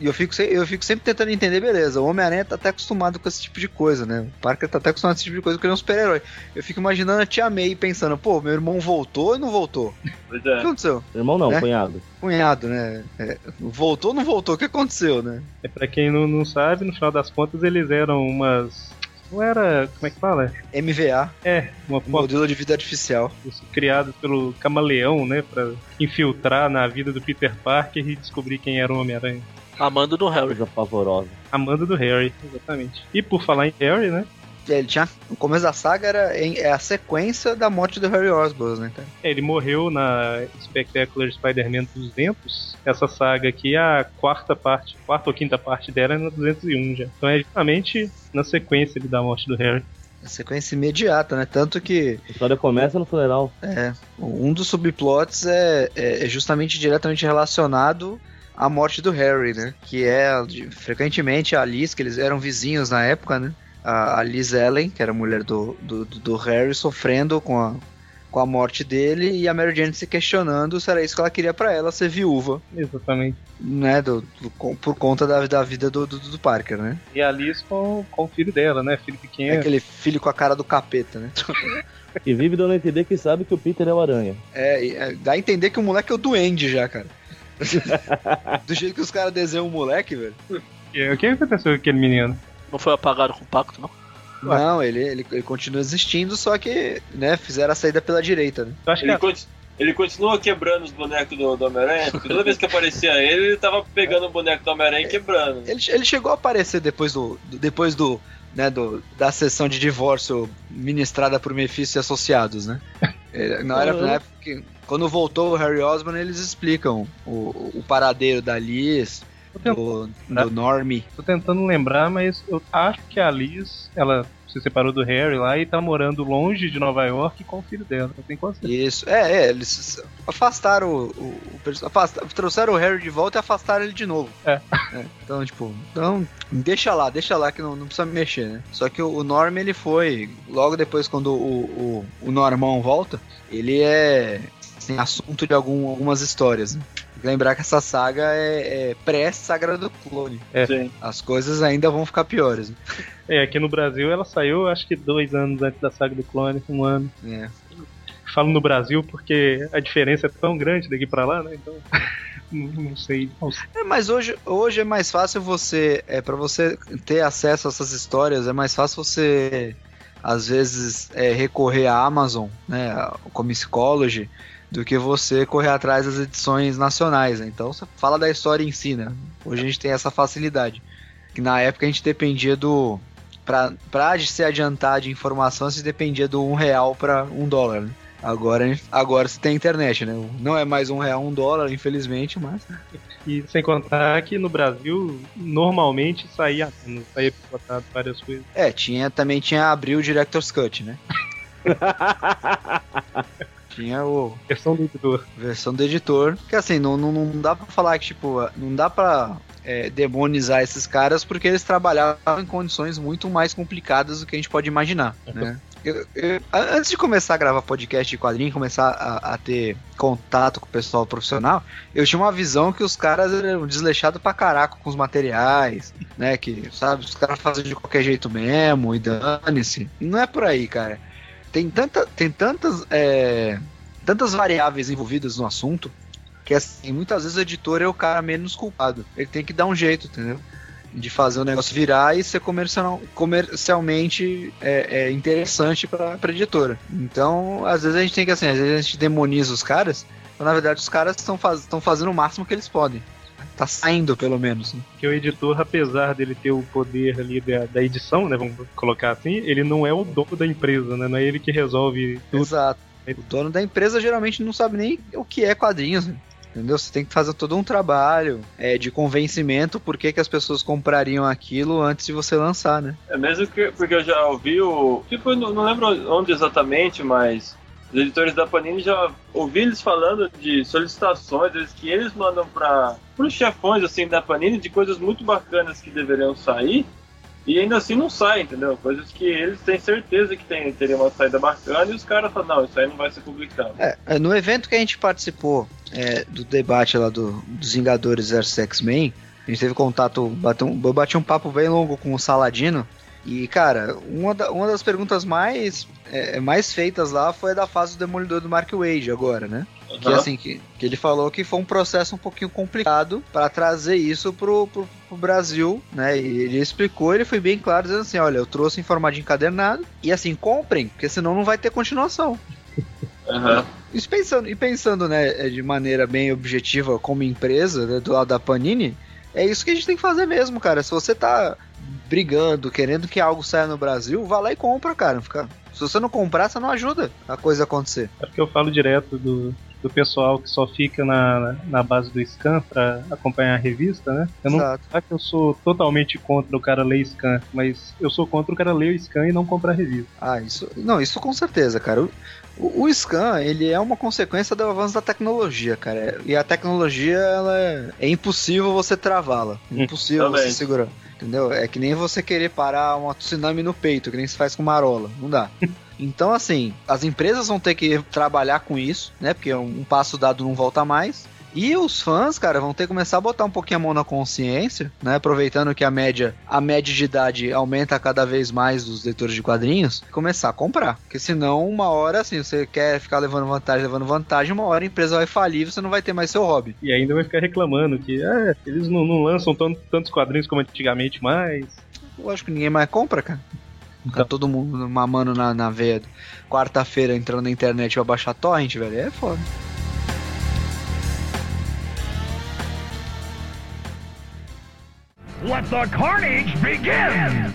E eu fico, eu fico sempre tentando entender, beleza, o Homem-Aranha tá até acostumado com esse tipo de coisa, né? O Parker tá até acostumado com esse tipo de coisa porque ele é um super-herói. Eu fico imaginando a tia May pensando, pô, meu irmão voltou e não voltou. Pois O que é. aconteceu? Irmão não, É? cunhado. Cunhado, né? É, voltou ou não voltou? O que aconteceu, né? É pra quem não, não sabe, no final das contas eles eram umas. Não era. Como é que fala? MVA, É, uma foto modelo de vida artificial. criado pelo camaleão, né? Pra infiltrar na vida do Peter Parker e descobrir quem era o Homem-Aranha. Amando do Harry. Coisa pavorosa. Amanda do Harry, exatamente. E por falar em Harry, né? É, Ele tinha, o começo da saga era em- é a sequência da morte do Harry Osborn, né, cara? Ele morreu na Spectacular Spider-Man 200. Essa saga aqui, a quarta parte, quarta ou quinta parte dela é na 201 já. Então é justamente na sequência da morte do Harry. A sequência imediata, né? Tanto que A história começa no funeral. é, um dos subplots é, é- é justamente diretamente relacionado à morte do Harry, né? Que é de- frequentemente a Liz, que eles eram vizinhos na época, né? A, a Liz Ellen, que era a mulher do, do, do Harry, sofrendo com a, com a morte dele e a Mary Jane se questionando se era isso que ela queria pra ela, ser viúva, Exatamente. né? Do, do- com- por conta da, da vida do, do, do Parker, né? E a Liz com, com o filho dela, né? Filho É pequeno. aquele filho com a cara do capeta, né? E vive dando a entender que sabe que o Peter é o aranha. É, é, dá a entender que o moleque é o duende já, cara. Do jeito que os caras desenham o moleque, velho. E O que aconteceu com aquele menino? Não foi apagado com o pacto, não? Não, ele, ele, ele continua existindo, só que, né, fizeram a saída pela direita, né? Eu acho que Ele, conti- ele continua quebrando os bonecos do, do Homem-Aranha, porque toda vez que aparecia ele, ele tava pegando o boneco do Homem-Aranha e quebrando. Ele, ele chegou a aparecer depois do. do- depois do. Né, do, da sessão de divórcio ministrada por Mephisto e associados, né? Na, era, na época que, quando voltou o Harry Osborn, eles explicam o, o paradeiro da Liz, do, do Normie. Tô tentando lembrar, mas eu acho que a Liz, ela se separou do Harry lá e tá morando longe de Nova York com o filho dela. Quase certeza. Isso, é, é, eles afastaram o, o, o perso- afasta- trouxeram o Harry de volta e afastaram ele de novo. É. então, tipo, então, deixa lá, deixa lá que não, não precisa mexer, né? Só que o, o Norm, ele foi, logo depois quando o, o, o Normão volta, ele é assim, assunto de algum, algumas histórias, né? Tem que Lembrar que essa saga é, é pré-sagra do clone. Sim. As coisas ainda vão ficar piores. Né? É, aqui no Brasil ela saiu acho que dois anos antes da saga do clone, um ano. É. Falo no Brasil porque a diferença é tão grande daqui pra lá, né? Então. Não, sei. Não sei. É, mas hoje, hoje é mais fácil você. É, para você ter acesso a essas histórias, é mais fácil você, às vezes, é, recorrer à Amazon, né? ao Comixology, do que você correr atrás das edições nacionais. Né? Então você fala da história em si, né? Hoje a gente tem essa facilidade. Que na época a gente dependia do. Pra, pra se adiantar de informação, se dependia do um real para um dólar, né? Agora, agora você tem internet, né? Não é mais um real, um dólar, infelizmente, mas. E sem contar que no Brasil normalmente saía, saía picotado várias coisas. É, tinha, também tinha abrir o Director's Cut, né? tinha o Versão do editor. versão do editor. Que assim, não, não, não dá pra falar que, tipo, não dá pra é, demonizar esses caras porque eles trabalhavam em condições muito mais complicadas do que a gente pode imaginar, né? Eu- eu- antes de começar a gravar podcast de quadrinho, começar a, a ter contato com o pessoal profissional, eu tinha uma visão que os caras eram desleixados pra caraca com os materiais, né? Que, sabe, os caras fazem de qualquer jeito mesmo e dane-se. Não é por aí, cara. Tem, tanta, tem tantas, é, tantas variáveis envolvidas no assunto que assim, muitas vezes o editor é o cara menos culpado. Ele tem que dar um jeito, entendeu? De fazer o negócio virar e ser comercial, comercialmente é, é interessante para a editora. Então, às vezes a gente tem que assim, às vezes a gente demoniza os caras, mas na verdade os caras estão faz, fazendo o máximo que eles podem. Tá saindo, pelo menos. Né? Que o editor, apesar dele ter o poder ali da, da edição, né? Vamos colocar assim, ele não é o dono da empresa, né? Não é ele que resolve tudo. Exato. O dono da empresa geralmente não sabe nem o que é quadrinhos. Né? Entendeu? Você tem que fazer todo um trabalho é, de convencimento por que, que as pessoas comprariam aquilo antes de você lançar, né? É mesmo que, porque eu já ouvi o. Tipo, não, não lembro onde exatamente, mas os editores da Panini já ouvi eles falando de solicitações eles, que eles mandam para os chefões assim da Panini de coisas muito bacanas que deveriam sair e ainda assim não sai, entendeu? Coisas que eles têm certeza que tem, teria uma saída bacana e os caras falam, não, isso aí não vai ser publicado. É, é no evento que a gente participou é, do debate lá do, dos Vingadores vs X-Men, a gente teve contato, bateu, eu bati um papo bem longo com o Saladino. E, cara, uma, da, uma das perguntas mais, é, mais feitas lá foi a da fase do Demolidor do Mark Wade agora, né? Uhum. Que assim, que, que ele falou que foi um processo um pouquinho complicado para trazer isso pro, pro, pro, Brasil, né? E ele explicou, ele foi bem claro, dizendo assim: olha, eu trouxe em formato de encadernado, e assim, comprem, porque senão não vai ter continuação. Uhum. E pensando, e pensando, né, de maneira bem objetiva como empresa, né, do lado da Panini, é isso que a gente tem que fazer mesmo, cara. Se você tá brigando, querendo que algo saia no Brasil, vá lá e compra, cara. Fica... Se você não comprar, você não ajuda a coisa acontecer. É porque eu falo direto do, do pessoal que só fica na, na base do scan para acompanhar a revista, né? Eu não Exato. que eu sou totalmente contra o cara ler scan, mas eu sou contra o cara ler o scan e não comprar a revista. Ah, isso. Não, isso com certeza, cara. O, o, scan, ele é uma consequência do avanço da tecnologia, cara. E a tecnologia, ela é, é impossível você travá-la. Hum. Impossível você segurar. Entendeu? É que nem você querer parar uma tsunami no peito, que nem se faz com marola. Não dá. Então, assim, as empresas vão ter que trabalhar com isso, né? Porque um passo dado não volta mais. E os fãs, cara, vão ter que começar a botar um pouquinho a mão na consciência, né? Aproveitando que a média, a média de idade aumenta cada vez mais dos leitores de quadrinhos, começar a comprar. Porque senão, uma hora, assim, você quer ficar levando vantagem, levando vantagem, uma hora a empresa vai falir e você não vai ter mais seu hobby. E ainda vai ficar reclamando que é, eles não, não lançam tantos quadrinhos como antigamente mais. Acho que ninguém mais compra, cara. Tá todo mundo mamando na, na veia. Quarta-feira entrando na internet pra baixar torrent, velho. É foda. Let the carnage begin!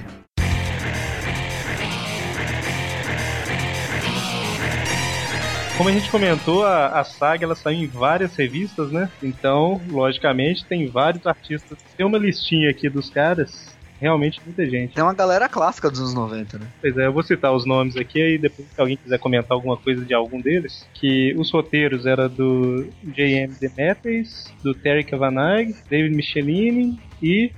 Como a gente comentou, a, a, saga ela saiu em várias revistas, né? Então, logicamente, tem vários artistas. Tem uma listinha aqui dos caras realmente muita gente. Tem uma galera clássica dos anos 90, né? Pois é, eu vou citar os nomes aqui e depois se alguém quiser comentar alguma coisa de algum deles, que os roteiros eram do J.M. Demetres, do Terry Kavanagh, David Michelini e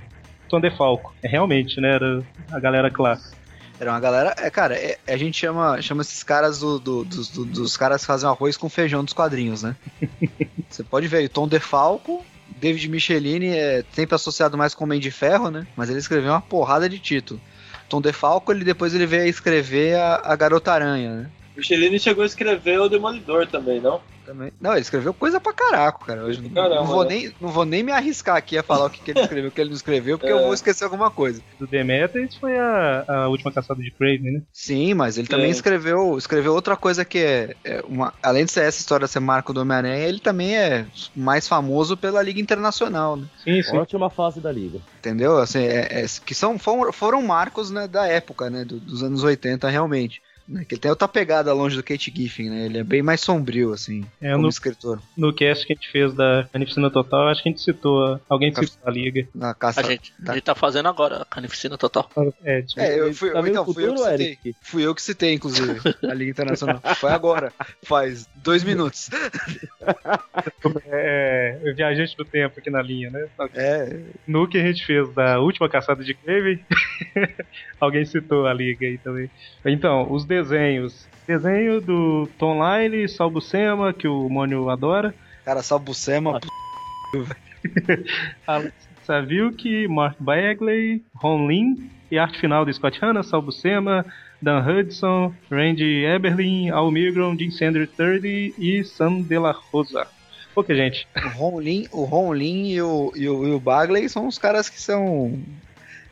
DeFalco. É realmente, né, era a galera clássica. Era uma galera. É, cara, é, a gente chama, chama esses caras do, do, do, dos caras que fazem arroz com feijão dos quadrinhos, né? Você pode ver o Tom DeFalco, David Michelini é sempre associado mais com o Homem de Ferro, né? Mas ele escreveu uma porrada de título. Tom DeFalco, ele depois ele veio a escrever a, a Garota Aranha, né? Michelini chegou a escrever o Demolidor também, não? Também. Não, ele escreveu coisa pra caraco, cara. Hoje Caramba, não, vou né? nem, não vou nem me arriscar aqui a falar o que, que ele escreveu, o que ele não escreveu, porque é. eu vou esquecer alguma coisa. Do Demetrius foi a, a última caçada de Craven, né? Sim, mas ele também escreveu, escreveu outra coisa que é, é, uma. Além de ser essa história ser marco do Homem-Aranha, ele também é mais famoso pela Liga Internacional, né? Sim, sim. Ótima fase da Liga. Entendeu? Assim, é, é, que são, foram, foram marcos né, da época, né? Do, dos anos 80, realmente. Né, que ele tem outra pegada longe do Kate Giffen, né? Ele é bem mais sombrio, assim, é, como no, escritor. No cast que a gente fez da Carnificina Total, acho que a gente citou, alguém Ca... citou a Liga. Na caça... A gente, tá. a gente tá fazendo agora a Carnificina Total. É, tipo, é eu fui, tá então, fui eu que citei. Eric? Fui eu que citei, inclusive, a Liga Internacional. Foi agora, faz dois minutos. é, é viajante do tempo aqui na linha, né? É. No que a gente fez da última caçada de Craven, alguém citou a Liga aí também. Então, os desenhos. Desenho do Tom Lyle, Sal Buscema, que o Mônio adora. Cara, Sal Buscema, p... Saviuk, Mark Bagley, Ron Lin e arte final do Scott Hanna, Sal Buscema, Dan Hudson, Randy Eberlin, Al Milgrom, Jim Sander III e Sam De La Rosa. Pouca gente. O Ron Lin, o Ron Lin e, o, e, o, e o Bagley são os caras que são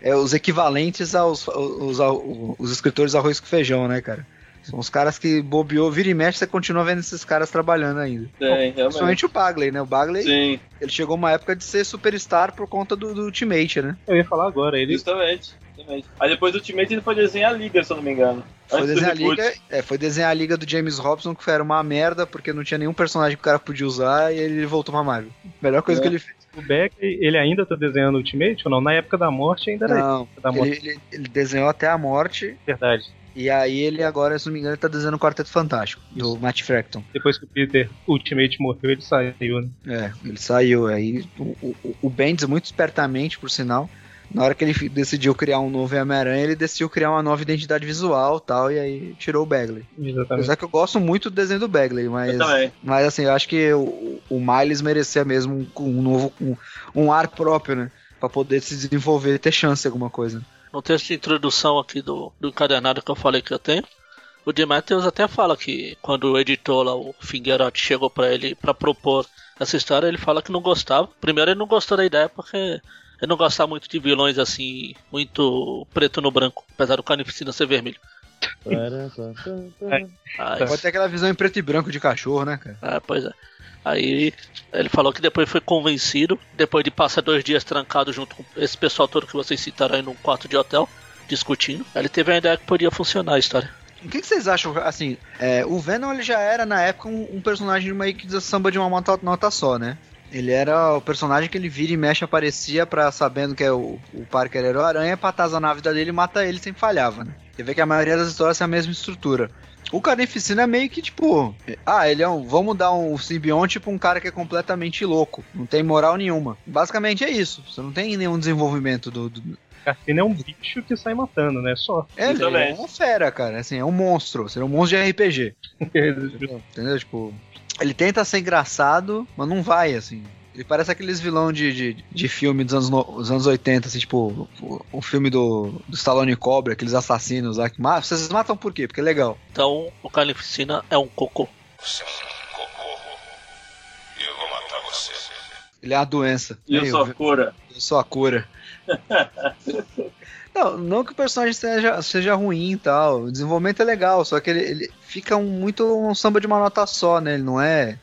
é, os equivalentes aos, aos, aos, os escritores arroz com feijão, né, cara? São os caras que bobeou, vira e mexe, você continua vendo esses caras trabalhando ainda. Tem, realmente. Principalmente o Bagley, né? O Bagley, Sim, ele chegou uma época de ser superstar por conta do, do Ultimate, né? Eu ia falar agora, ele justamente. justamente. Aí depois do Ultimate ele foi desenhar a Liga, se eu não me engano. Foi desenhar, a liga, é, foi desenhar a liga do James Robson, que era uma merda, porque não tinha nenhum personagem que o cara podia usar, e ele voltou pra Marvel. Melhor coisa É. que ele fez. O Beck, ele ainda tá desenhando Ultimate ou não? Na época da morte ainda era Não, isso. Da morte, ele, ele- ele desenhou até a morte, verdade. e aí ele agora, se não me engano, tá desenhando o Quarteto Fantástico, do Matt Fraction. Depois que o Peter Ultimate morreu, ele saiu, né? É, ele saiu. Aí o, o, o Bendis, muito espertamente, por sinal, na hora que ele decidiu criar um novo Homem-Aranha, ele decidiu criar uma nova identidade visual tal, e aí tirou o Bagley. Exatamente. Apesar que eu gosto muito do desenho do Bagley, mas, mas assim, eu acho que o, o Miles merecia mesmo um, um novo, um, um ar próprio, né? Pra poder se desenvolver e ter chance em alguma coisa. No texto de introdução aqui do, do encadernado que eu falei que eu tenho, o Matthews até fala que quando o editor lá, o Fingerotti, chegou pra ele pra propor essa história, ele fala que não gostava. Primeiro ele não gostou da ideia porque ele não gostava muito de vilões assim, muito preto no branco, apesar do Carnificina ser vermelho. Pa. Aí, Pode ter aquela visão em preto e branco de cachorro, né, cara? é, pois é. Aí ele falou que depois foi convencido, depois de passar dois dias trancado junto com esse pessoal todo que vocês citaram aí num quarto de hotel, discutindo. Ele teve a ideia que podia funcionar a história. O que, que vocês acham, assim, é, o Venom ele já era na época um, um personagem meio que de samba de uma nota, nota só, né? Ele era o personagem que ele vira e mexe, aparecia pra sabendo que é o, o Parker era o Aranha, pra atazanar a vida dele e mata ele sem falhava, né? Você vê que a maioria das histórias é a mesma estrutura. O Carnificina é meio que tipo, ah, ele é um, vamos dar um simbionte pra um cara que é completamente louco, não tem moral nenhuma. Basicamente é isso, você não tem nenhum desenvolvimento do, do, Carcina é um bicho que sai matando, né? Só. é, ele é uma fera, cara. Assim, é um monstro. Seria um monstro de RPG. Entendeu? Tipo, ele tenta ser engraçado, mas não vai, assim. Ele parece aqueles vilão de, de, de filme dos anos, no- dos anos 80, assim, tipo, o, o filme do, do Stallone Cobra, aqueles assassinos lá que matam. Vocês matam por quê? Porque é legal. Então o Carnificina é um cocô. Você é um cocô. E eu vou matar você. Ele é uma doença. E eu Aí, sou a cura. eu sou a cura. Não, não que o personagem seja, seja ruim e tal. O desenvolvimento é legal, só que ele, ele fica um, muito um samba de uma nota só, né? Ele não é.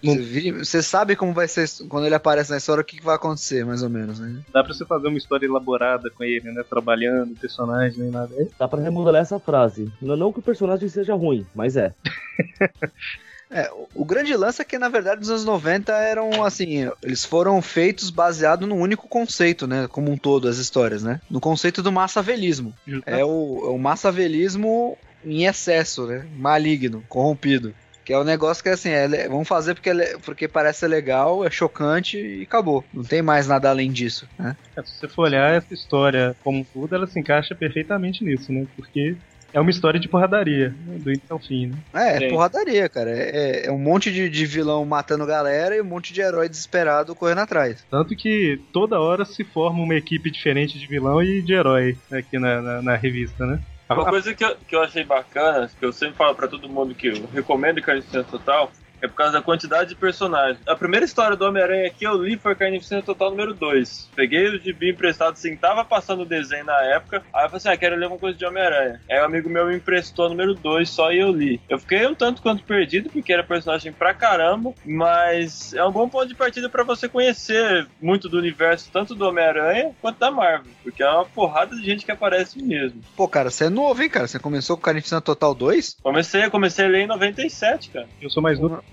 Você, sabe como vai ser quando ele aparece na história, o que, que vai acontecer, mais ou menos, né? Dá pra você fazer uma história elaborada com ele, né? Trabalhando, personagem, nem nada. É Dá pra remodelar essa frase. Não, não que o personagem seja ruim, mas é. É, o, grande lance é que, na verdade, nos anos 90 eram assim, eles foram feitos baseado num único conceito, né? Como um todo, as histórias, né? No conceito do massavelismo. É o, é o massavelismo em excesso, né? Maligno, corrompido. Que é o negócio que assim, é, le- vamos fazer porque, é porque parece ser legal, é chocante e acabou. Não tem mais nada além disso, né? É, se você for olhar essa história como um todo, ela se encaixa perfeitamente nisso, né? Porque é uma história de porradaria, né? do início ao fim, né? É, é porradaria, cara. É, é- é um monte de, de vilão matando galera e um monte de herói desesperado correndo atrás. Tanto que toda hora se forma uma equipe diferente de vilão e de herói aqui na, na, na revista, né? Uma coisa que eu, que eu achei bacana, que eu sempre falo pra todo mundo que eu recomendo Carnificina Total, é por causa da quantidade de personagens. A primeira história do Homem-Aranha que eu li foi Carnificina Total número 2. Peguei o gibi emprestado, assim, tava passando o desenho na época, aí eu falei assim, ah, quero ler uma coisa de Homem-Aranha. Aí um amigo meu me emprestou o número 2 só e eu li. Eu fiquei um tanto quanto perdido, porque era personagem pra caramba, mas é um bom ponto de partida pra você conhecer muito do universo, tanto do Homem-Aranha quanto da Marvel, porque é uma porrada de gente que aparece mesmo. Pô, cara, você é novo, hein, cara? Você começou com Carnificina Total 2? Comecei, comecei a ler em 97, cara. Eu sou mais novo.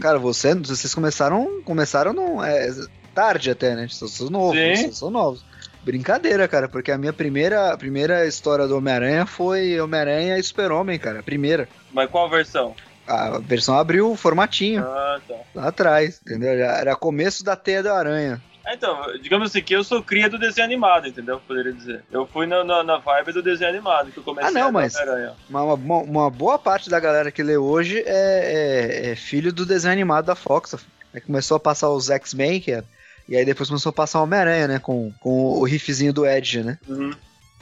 Cara, você, vocês começaram, começaram num, é, tarde até, né? Vocês são novos, Sim. vocês são novos. Brincadeira, cara, porque a minha primeira, primeira história do Homem-Aranha foi Homem-Aranha e Super-Homem, cara. A primeira. Mas qual versão? A versão abriu o formatinho Ah, tá. lá atrás, entendeu? Era começo da teia da aranha. Ah, Então, digamos assim, que eu sou cria do desenho animado, entendeu? Poderia dizer. Eu fui na, na, na vibe do desenho animado, que eu comecei Ah, não, a mas- Homem-Aranha. Uma, uma, uma boa parte da galera que lê hoje é, é- é filho do desenho animado da Fox. Aí começou a passar os X-Men, que é- e aí depois começou a passar o Homem-Aranha, né? Com, com o riffzinho do Edge, né? Uhum.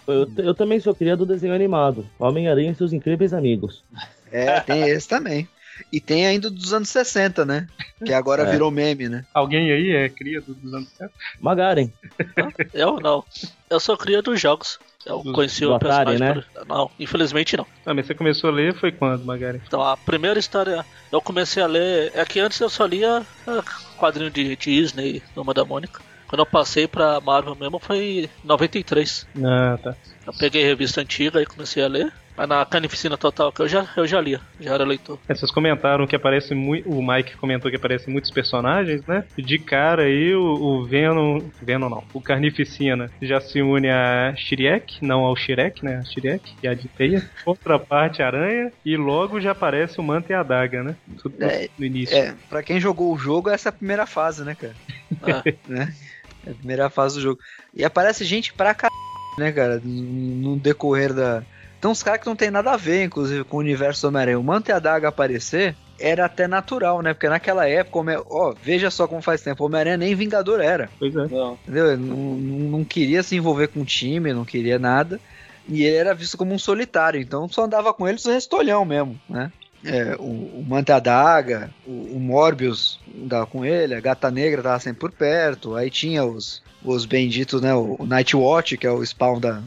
Eu, eu também sou cria do desenho animado. Homem-Aranha e seus incríveis amigos. É, tem esse também. E tem ainda dos anos 60, né? Que agora É. virou meme, né? Alguém aí é cria dos anos 70? Magaren. Eu não. Eu sou cria dos jogos. Eu Do- conheci do o Atari, personagem. por- Não, infelizmente não. Ah, mas você começou a ler foi quando, Magari? Então a primeira história eu comecei a ler. É que antes eu só lia ah, quadrinho de Disney, Numa da Mônica. Quando eu passei pra Marvel mesmo foi em 93. Ah, tá. Eu peguei revista antiga e comecei a ler. Mas na Carnificina Total que eu já, eu já lia, já era leitor. É, Vocês comentaram que aparece muito. O Mike comentou que aparecem muitos personagens, né? De cara aí o, o Venom. Venom não. O Carnificina já se une a Shirek, não ao Shirek, né? A Shirek e a de teia. Outra parte aranha. E logo já aparece o Manta e a Daga, né? Tudo no, É, no início. É, pra quem jogou o jogo, essa é a primeira fase, né, cara? É. né? É a primeira fase do jogo. E aparece gente pra caralho, né, cara? No no decorrer da. Tem uns caras que não tem nada a ver, inclusive, com o universo do Homem-Aranha. O Manta e a Daga aparecer era até natural, né? Porque naquela época, Homem- ó, veja só como faz tempo, o Homem-Aranha nem Vingador era. Pois é. Não. Entendeu? Ele não, não, queria se envolver com o time, não queria nada. E ele era visto como um solitário, então só andava com ele os restolhão mesmo, né? É, o, o Manta Adaga, o, o Morbius andava com ele, a Gata Negra tava sempre por perto, aí tinha os, os benditos, né? O, Nightwatch, que é o spawn da,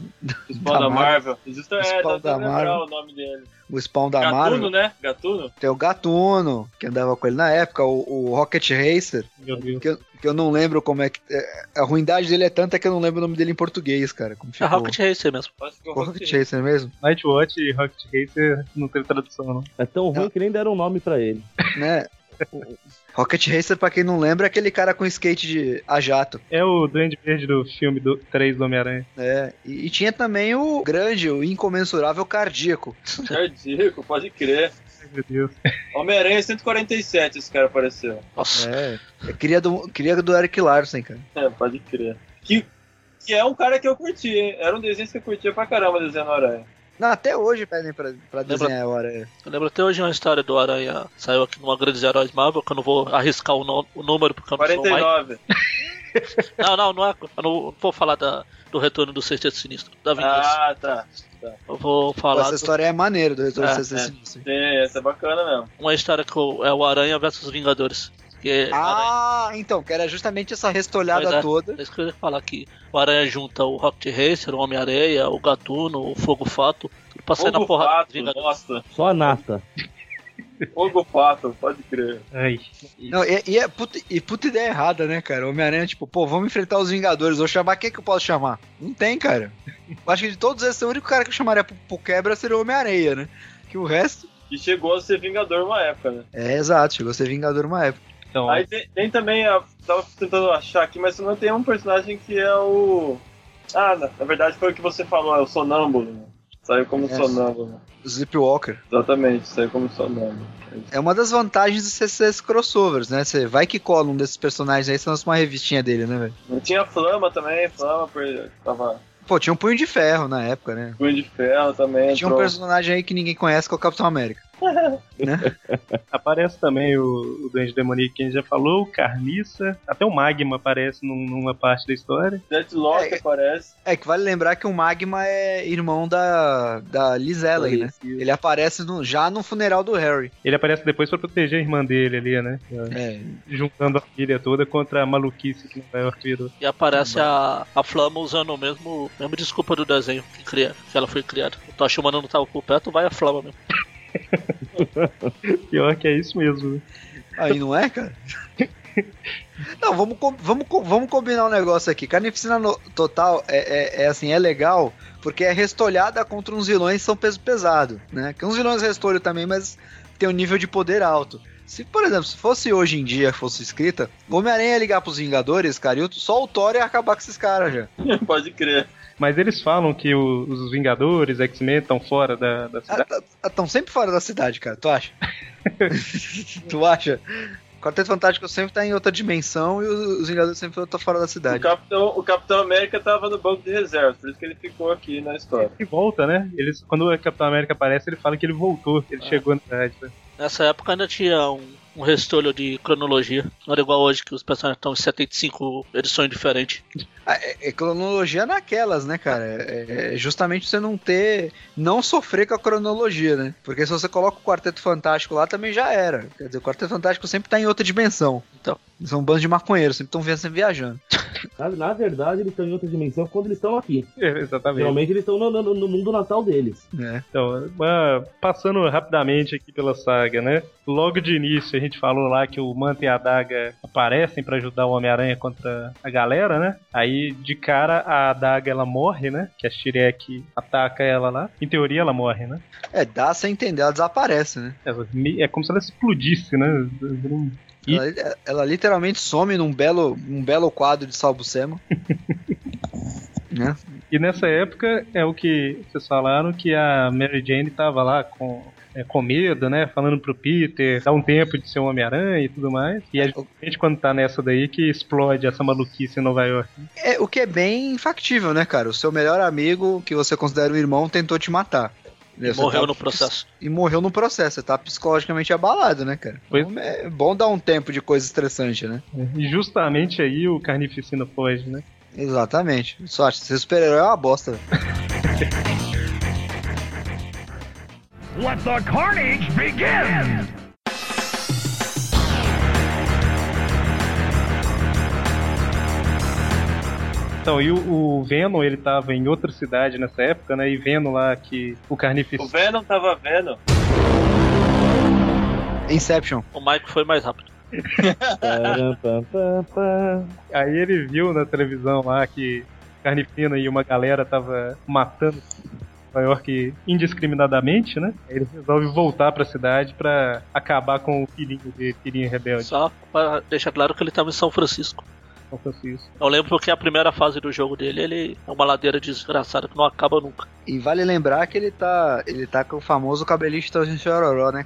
Spawn da Marvel. Justo, é, Spawn dá pra da lembrar Marvel. o nome dele. o spawn da Gatuno, Marvel. né? Gatuno? Tem o Gatuno, que andava com ele na época, o, o Rocket Racer, Meu Deus. que eu, que eu não lembro como é que. é, a ruindade dele é tanta que eu não lembro o nome dele em português, cara. Como É ficou. Rocket Racer mesmo. É o O Rocket Rocket Racer mesmo? Nightwatch e Rocket Racer não teve tradução, não. É tão ruim Não. que nem deram um nome pra ele. né? Rocket Racer, pra quem não lembra, é aquele cara com skate de a jato. É o Duende Verde do filme do 3 do Homem-Aranha. É, e, e tinha também o grande, o incomensurável cardíaco. Cardíaco, pode crer. Ai, Meu Deus. Homem-Aranha 147 esse cara apareceu. Nossa. É, é cria do, cria do Eric Larson, cara. É, pode crer. Que, que é um cara que eu curti, hein? Era um desenho que eu curtia pra caramba desenhando Aranha. Não, até hoje pedem pra, pra desenhar o Aranha. Eu lembro até hoje uma história do Aranha. Saiu aqui numa Grandes Heróis Marvel, que eu não vou arriscar o, no- o número porque eu não sou o Mike. 49. Não, não, não é. Eu não vou falar da, do retorno do Sexteto Sinistro, da vingança. Ah, tá. Eu vou falar Essa do- história é maneira do Retorno É, do Sexto é. Sinistro. Sim, essa é bacana mesmo. uma história que é o Aranha versus Vingadores. Que é Aranha- Ah, então, que era justamente essa restolhada Pois é. toda. É isso que eu ia falar que o Aranha junta o Rocket Racer, o Homem-Areia, o Gatuno, o Fogo Fato, tudo pra sair na porrada Fato, nossa. Só a nata. Fogo Fato, pode crer. Ai. Não, e, e é puta, e puta ideia errada, né, cara? O Homem-Aranha, tipo, pô, vamos enfrentar os Vingadores. Vou chamar quem que eu posso chamar? Não tem, cara. Eu acho que de todos esses, o único cara que eu chamaria pro, pro quebra seria o Homem-Areia, né? Que o resto. E chegou a ser Vingador uma época, né? É, exato, chegou a ser Vingador uma época. Então, Aí tem, tem também, a, tava tentando achar aqui, mas não tem um personagem que é o. Ah, na, na verdade foi o que você falou, é o Sonâmbulo. Né? Saiu como É. Sonâmbulo. Sleepwalker. Exatamente, saiu como Sonâmbulo. É uma das vantagens de ser esses crossovers, né? Você vai que cola um desses personagens aí, você lança uma revistinha dele, né, velho? Não tinha Flama também, Flama por- tava Pô, tinha um punho de ferro na época, né? Punho de Ferro também. Tinha um personagem aí que ninguém conhece, que é o Capitão América. aparece também o, o Duende Demoníaco que a gente já falou, o Carniça, até o Magma aparece num- numa parte da história. Deathlock É. aparece. É que vale lembrar que o Magma é irmão da, da Liz Ellen, né? Ele aparece no- já no funeral do Harry. Ele aparece depois pra proteger a irmã dele ali, né? É, Juntando a família toda contra a maluquice que Nova York virou. E aparece a, a Flama usando o mesmo, mesmo desculpa do desenho que, cria, que ela foi criada. O Tocha Humano não tava por perto, vai a Flama mesmo. Pior que é isso mesmo. né? Aí não é, cara? Não, vamos, com- vamos, vamos combinar um negócio aqui. Carnificina no- Total é, é- é assim, é legal porque é restolhada contra uns vilões que são peso pesado, né? Que uns vilões restolho também, mas tem um nível de poder alto. Se, por exemplo, se fosse hoje em dia, fosse escrita, o Homem-Aranha ia ligar pros Vingadores, cara, e só o Thor ia acabar com esses caras já. Pode crer. Mas eles falam que o- os Vingadores, X-Men estão fora da, da cidade. Estão sempre fora da cidade, cara, tu acha? tu acha? O Quarteto Fantástico sempre tá em outra dimensão e os Vingadores sempre estão fora da O cidade. Capitão, o Capitão América tava no banco de reservas, por isso que ele ficou aqui na história. E volta, né? Eles, quando o Capitão América aparece, ele fala que ele voltou, que ele chegou na cidade. né? Nessa época ainda tinha um, um restolho de cronologia. Não era igual hoje que os personagens estão em 75 edições diferentes. Ah, É, é cronologia naquelas, né, cara? É, é justamente você não ter. Não sofrer com a cronologia, né? Porque se você coloca o Quarteto Fantástico lá, também já era. Quer dizer, o Quarteto Fantástico sempre tá em outra dimensão. Então. São um bando de maconheiros, sempre estão sempre viajando. Na, na verdade, eles estão em outra dimensão quando eles estão aqui. É, exatamente. Geralmente eles estão no, no- no mundo natal deles. né? Então, passando rapidamente aqui pela saga, né? Logo de início gente falou lá que o Manta e a Adaga aparecem pra ajudar o Homem-Aranha contra a galera, né? Aí de cara a Adaga ela morre, né? Que a Shirek ataca ela lá. Em teoria ela morre, né? É, dá sem entender, ela desaparece, né? Me- É como se ela explodisse, né? E- Ela, ela literalmente some num belo, um belo quadro de Salbucema. né? E nessa época é o que vocês falaram que a Mary Jane tava lá com, é, com medo, né? Falando pro Peter, dá um tempo de ser um Homem-Aranha e tudo mais. E a gente, quando tá nessa daí, que explode essa maluquice em Nova York. É, o que é bem factível, né, cara? O seu melhor amigo, que você considera um irmão, tentou te matar. Você Morreu tá- no processo. E morreu no processo. Você tá psicologicamente abalado, né, cara? Pois- Então é bom dar um tempo de coisa estressante, né? E justamente aí o Carnificina foge, né? Exatamente. Só acho que ser super-herói é uma bosta. Let the carnage begin! Então, e o, o Venom, ele tava em outra cidade nessa época, né? E vendo lá que o O Carnificina... Venom tava vendo. Inception. O Mike foi mais rápido. Aí ele viu na televisão lá que Carnificina e uma galera tava matando Nova York indiscriminadamente, né? Ele resolve voltar pra cidade pra acabar com o filhinho de filhinho rebelde. Só pra deixar claro que ele tava em São Francisco. São Francisco. Eu lembro que a primeira fase do jogo dele, ele é uma ladeira desgraçada que não acaba nunca. E vale lembrar que ele tá, ele tá com o famoso cabelinho de chororó, né?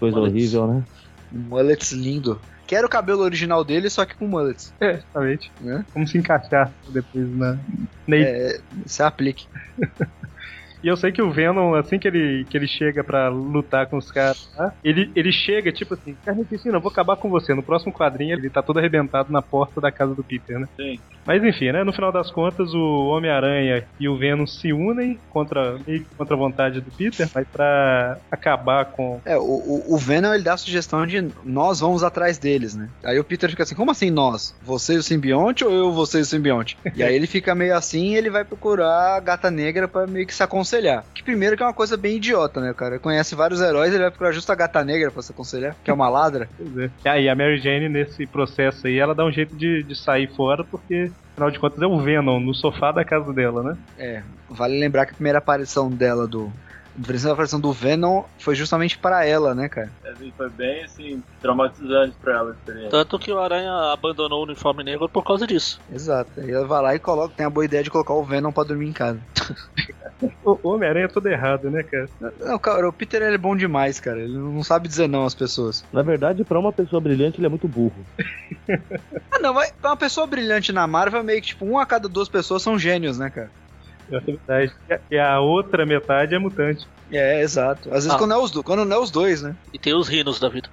Coisa Mullets. horrível, né? Mullets lindo. Que era o cabelo original dele, só que com mullets. É, justamente. Né? Como se encaixar depois na. na É, se aplique. E eu sei que o Venom, assim que ele, que ele chega pra lutar com os caras lá, ele, ele chega tipo assim: Carnificina, eu vou acabar com você. No próximo quadrinho ele tá todo arrebentado na porta da casa do Peter, né? Sim. Mas enfim, né? No final das contas, o Homem-Aranha e o Venom se unem contra, meio que contra a vontade do Peter, mas pra acabar com. É, o, o, o Venom ele dá a sugestão de nós vamos atrás deles, né? Aí o Peter fica assim, como assim nós? Você e o simbionte ou eu, você e o simbionte? E aí ele fica meio assim e ele vai procurar a gata negra pra meio que se aconselhar. Que primeiro que é uma coisa bem idiota, né, cara? Conhece vários heróis, ele vai procurar justo a gata negra pra se aconselhar, que é uma ladra. Pois é. E aí a Mary Jane, nesse processo aí, ela dá um jeito de, de sair fora, porque afinal de contas é o Venom no sofá da casa dela, né? É, vale lembrar que a primeira aparição dela do. A primeira aparição do Venom foi justamente para ela, né, cara? Assim, foi bem assim, traumatizante pra ela a experiência. Tanto que o Aranha abandonou o uniforme negro por causa disso. Exato. Aí ela vai lá e coloca, tem a boa ideia de colocar o Venom pra dormir em casa. O Homem-Aranha é todo errado, né, cara? Não, cara, o Peter ele é bom demais, cara. Ele não sabe dizer não às pessoas. Na verdade, pra uma pessoa brilhante, ele é muito burro. Ah, não, mas pra uma pessoa brilhante na Marvel, meio que tipo, um a cada duas pessoas são gênios, né, cara? É verdade. E a- outra metade é mutante. É, exato. Às vezes Ah. quando, é os do... quando não é os dois, né? E tem os rinos da vida.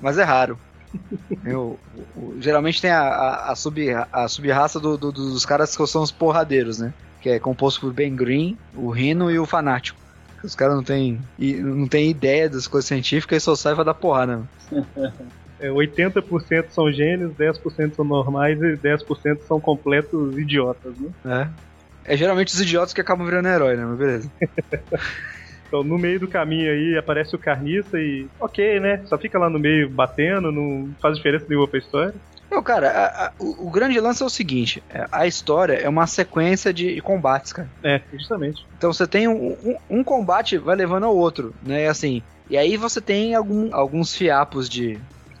Mas é raro. Eu, o- o- geralmente tem a, a, a sub, a sub-raça do- do- dos caras que são os porradeiros, né? Que é composto por Ben Green, o Rino e o Fanático. Os caras não têm não tem ideia das coisas científicas e só saem pra dar porrada. Né? É, 80% são gênios, 10% são normais e 10% são completos idiotas, né? É. é geralmente os idiotas que acabam virando herói, né? Mas beleza. Então, no meio do caminho aí aparece o Carniça e. Ok, né? Só fica lá no meio batendo, não faz diferença nenhuma pra história. Não, cara, a- a- o, o grande lance é o seguinte: é, a história é uma sequência de combates, cara. É, justamente. Então você tem um, um, um combate vai levando ao outro, né? Assim, e aí você tem algum- alguns fiapos de,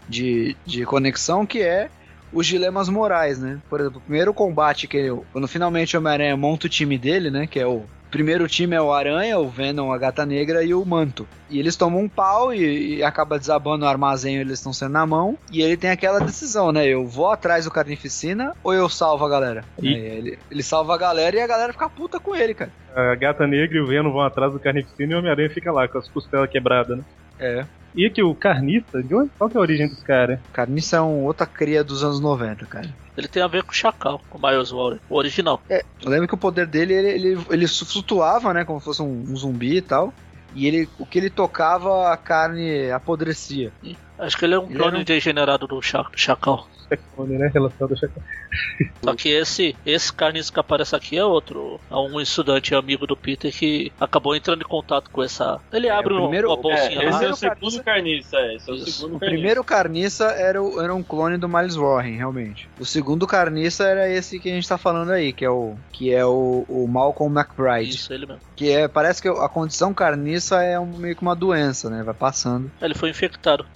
de, de conexão que é os dilemas morais, né? Por exemplo, o primeiro combate que ele, quando finalmente o Homem-Aranha monta o time dele, né? Que é o primeiro time é o Aranha, o Venom, a Gata Negra e o Manto. E eles tomam um pau e, e acaba desabando o armazém, eles estão sendo na mão. E ele tem aquela decisão, né? Eu vou atrás do Carnificina ou eu salvo a galera? E- Aí ele, ele salva a galera e a galera fica puta com ele, cara. A gata negra e o Venom vão atrás do Carnificina e o Homem-Aranha fica lá com as costelas quebradas, né? É. E aqui, o Carnista, de onde? Qual que é a origem desse cara? Carniça é um outra cria dos anos 90, cara. Ele tem a ver com o Chacal, com o Miles Warren, o original. Eu lembro que o poder dele, ele, ele, ele flutuava, né? Como se fosse um, um zumbi e tal. E ele, o que ele tocava, a carne apodrecia. Acho que ele é um Ele clone era um- degenerado do Cha- Chacal. Secone, né? Relação do Chacal. Só que esse, esse carniça que aparece aqui é outro. É um estudante amigo do Peter que acabou entrando em contato com essa. Ele abre o primeiro- uma bolsinha É, esse é o Primeiro segundo carniça, é, esse é o Isso. segundo O carniça. primeiro carniça era, o- era um clone do Miles Warren, realmente. O segundo carniça era esse que a gente tá falando aí, que é o, que é o, o Malcolm McBride. Isso, ele mesmo. Que é, parece que a condição carniça é um- meio que uma doença, né? Vai passando. Ele foi infectado.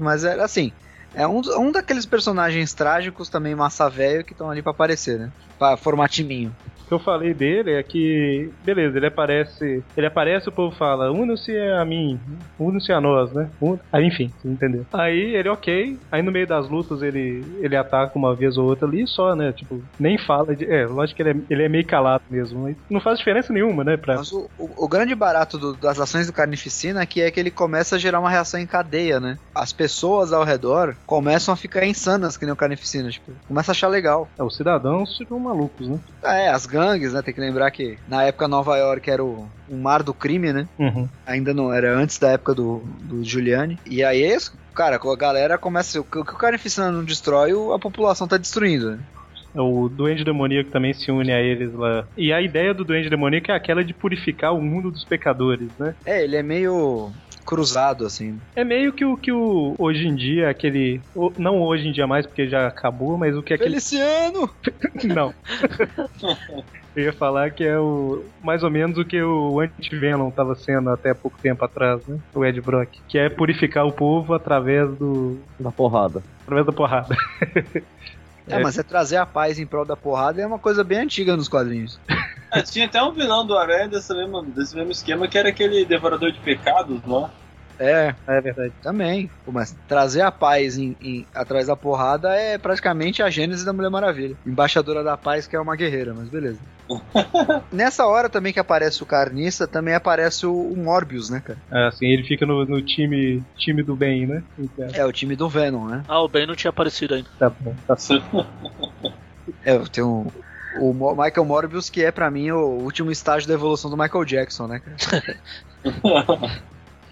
Mas é assim. É um, um daqueles personagens trágicos também massa velho que estão ali pra aparecer, né? Pra formar timinho. O que eu falei dele é que, beleza, ele aparece. Ele aparece, o povo fala, una-se a mim, una-se a nós, né? Un- Aí, enfim, você entendeu. Aí ele, ok. Aí no meio das lutas ele, ele ataca uma vez ou outra ali só, né? Tipo, nem fala de. É, lógico que ele é, ele é meio calado mesmo, mas não faz diferença nenhuma, né? Pra... Mas o, o- o grande barato do- das ações do Carnificina é que é que ele começa a gerar uma reação em cadeia, né? As pessoas ao redor começam a ficar insanas que nem o Carnificina, tipo, começa a achar legal. É, os cidadãos ficam malucos, né? É, as gangues, né? Tem que lembrar que na época Nova York era o, o mar do crime, né? Uhum. Ainda não, era antes da época do, do Giuliani. E aí, é cara, a galera começa. O que o Carnificina não destrói, a população tá destruindo, né? O Duende Demoníaco também se une a eles lá. E a ideia do Duende Demoníaco é aquela de purificar o mundo dos pecadores, né? É, ele é meio cruzado, assim. É meio que o que o hoje em dia, aquele. o- Não hoje em dia mais, porque já acabou, mas o que é aquele. Feliciano! Não. Eu ia falar que é o mais ou menos o que o Anti-Venom estava sendo até pouco tempo atrás, né? O Ed Brock. Que é purificar o povo através do. Na porrada. através da porrada. É, mas é trazer a paz em prol da porrada é uma coisa bem antiga nos quadrinhos. É, tinha até um vilão do Aranha desse mesmo, desse mesmo esquema que era aquele devorador de pecados, não é? É, É verdade. também. Pô, Mas trazer a paz em, em- atrás da porrada é praticamente a gênese da Mulher Maravilha. Embaixadora da paz, que é uma guerreira, mas beleza. Nessa hora também que aparece o Carniça, também aparece o, o Morbius, né, cara? É, assim, ele fica no, no time, time do bem, né? Então, É o time do Venom, né? Ah, o Ben não tinha aparecido ainda. Tá bom, tá certo. É, tem o, o Mo- Michael Morbius, que é pra mim o último estágio da evolução do Michael Jackson, né,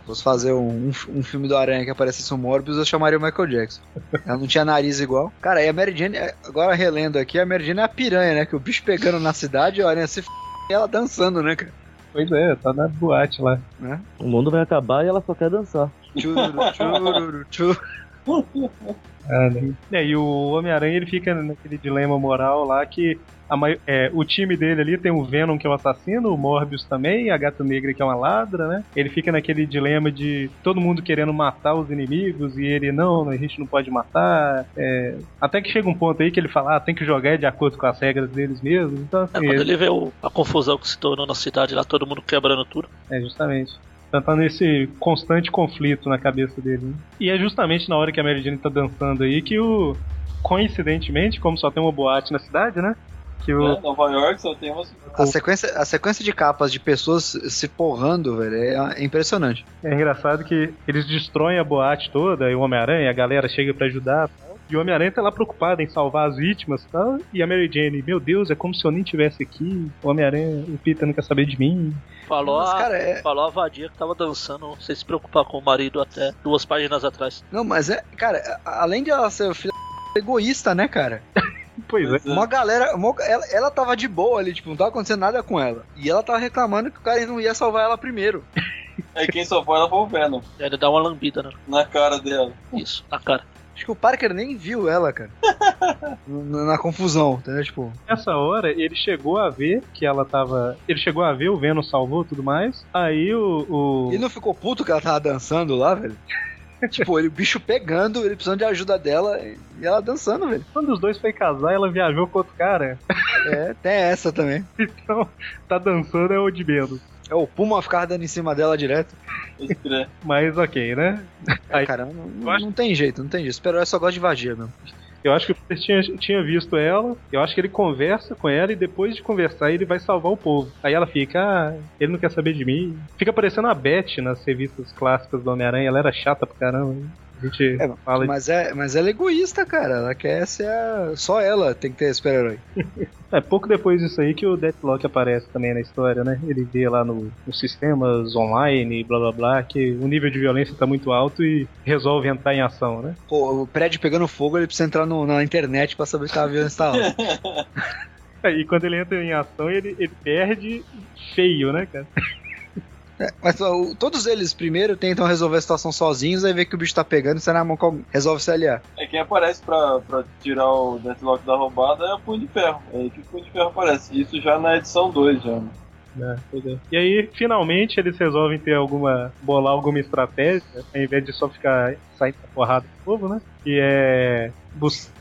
fosse fazer um, um, um filme do Aranha que aparecesse o Morbius, eu chamaria o Michael Jackson. Ela não tinha nariz igual. Cara, e a Mary Jane, agora relendo aqui, a Mary Jane é a piranha, né? Que o bicho pegando na cidade, o Aranha se f... e ela dançando, né, cara? Pois é, tá na boate lá. Né? O mundo vai acabar e ela só quer dançar. Chururu, chururu, chururu. Ah, né? É, e o Homem-Aranha ele fica naquele dilema moral lá que a mai- é, o time dele ali tem o Venom que é o assassino, o Morbius também, a Gata Negra que é uma ladra, né? Ele fica naquele dilema de todo mundo querendo matar os inimigos e ele não, a gente não pode matar. é, até que chega um ponto aí que ele fala, ah, tem que jogar de acordo com as regras deles mesmo. Então, É, assim, quando ele vê o- a confusão que se tornou na cidade lá, todo mundo quebrando tudo. É, justamente. Então tá nesse constante conflito na cabeça dele. né? E é justamente na hora que a Mary Jane tá dançando aí que o. Coincidentemente, como só tem uma boate na cidade, né? Que o. É, Nova York só tem umas. A sequência, a sequência de capas de pessoas se porrando, velho, é, é impressionante. É engraçado que eles destroem a boate toda, e o Homem-Aranha, a galera chega pra ajudar. E o Homem-Aranha tá lá preocupado em salvar as vítimas e tal. E a Mary Jane, meu Deus, é como se eu nem tivesse aqui. O Homem-Aranha, o Peter não quer saber de mim. Falou, Mas, a, cara, é- falou a vadia que tava dançando sem se preocupar com o marido até duas páginas atrás. Não, mas é, cara, além de ela ser filha da egoísta, né, cara? Pois é. Uma galera, uma- ela, ela tava de boa ali, tipo, não tava acontecendo nada com ela. E ela tava reclamando que o cara não ia salvar ela primeiro. Aí quem salvou ela foi o Venom, ele dá uma lambida, né? na cara dela. Isso, na cara. Acho que o Parker nem viu ela, cara. na, na confusão, entendeu? Tipo, Nessa hora, ele chegou a ver que ela tava. Ele chegou a ver, o Venom salvou e tudo mais. Aí o. o... ele não ficou puto que ela tava dançando lá, velho? Tipo, ele, o bicho pegando, ele precisando de ajuda dela e ela dançando, velho. Quando os dois foi casar, ela viajou com outro cara. É, tem essa também. Então, tá dançando é o de menos. É o Puma ficar dando em cima dela direto. Mas ok, né? É, Aí- cara, não, não- eu acho- não tem jeito, não tem jeito. Super-herói só gosta de vadia, meu. Eu acho que o Peter tinha, tinha visto ela, eu acho que ele conversa com ela e depois de conversar ele vai salvar o povo. Aí ela fica, ah, ele não quer saber de mim. Fica parecendo a Beth nas revistas clássicas do Homem-Aranha, ela era chata pra caramba. A gente É, fala mas, é, mas ela é egoísta, cara. Ela quer ser a... Só ela tem que ter super-herói. É pouco depois disso aí que o Deathlock aparece também na história, né? Ele vê lá no, nos sistemas online, blá blá blá, que o nível de violência tá muito alto e resolve entrar em ação, né? Pô, o prédio pegando fogo, ele precisa entrar no- na internet pra saber se tá a violência tá alta. É, E quando ele entra em ação, ele, ele perde feio, né, cara? É, mas ó, todos eles primeiro tentam resolver a situação sozinhos, aí vê que o bicho tá pegando, sai na mão com alguém. Resolve se aliar. É quem aparece pra, pra tirar o Deathlock da roubada é o Punho de Ferro. É aí que o Punho de Ferro aparece. Isso já na edição 2 já. né? É, é. E aí, finalmente, eles resolvem ter alguma. bolar alguma estratégia, ao invés de só ficar saindo da porrada do povo, né? Que é.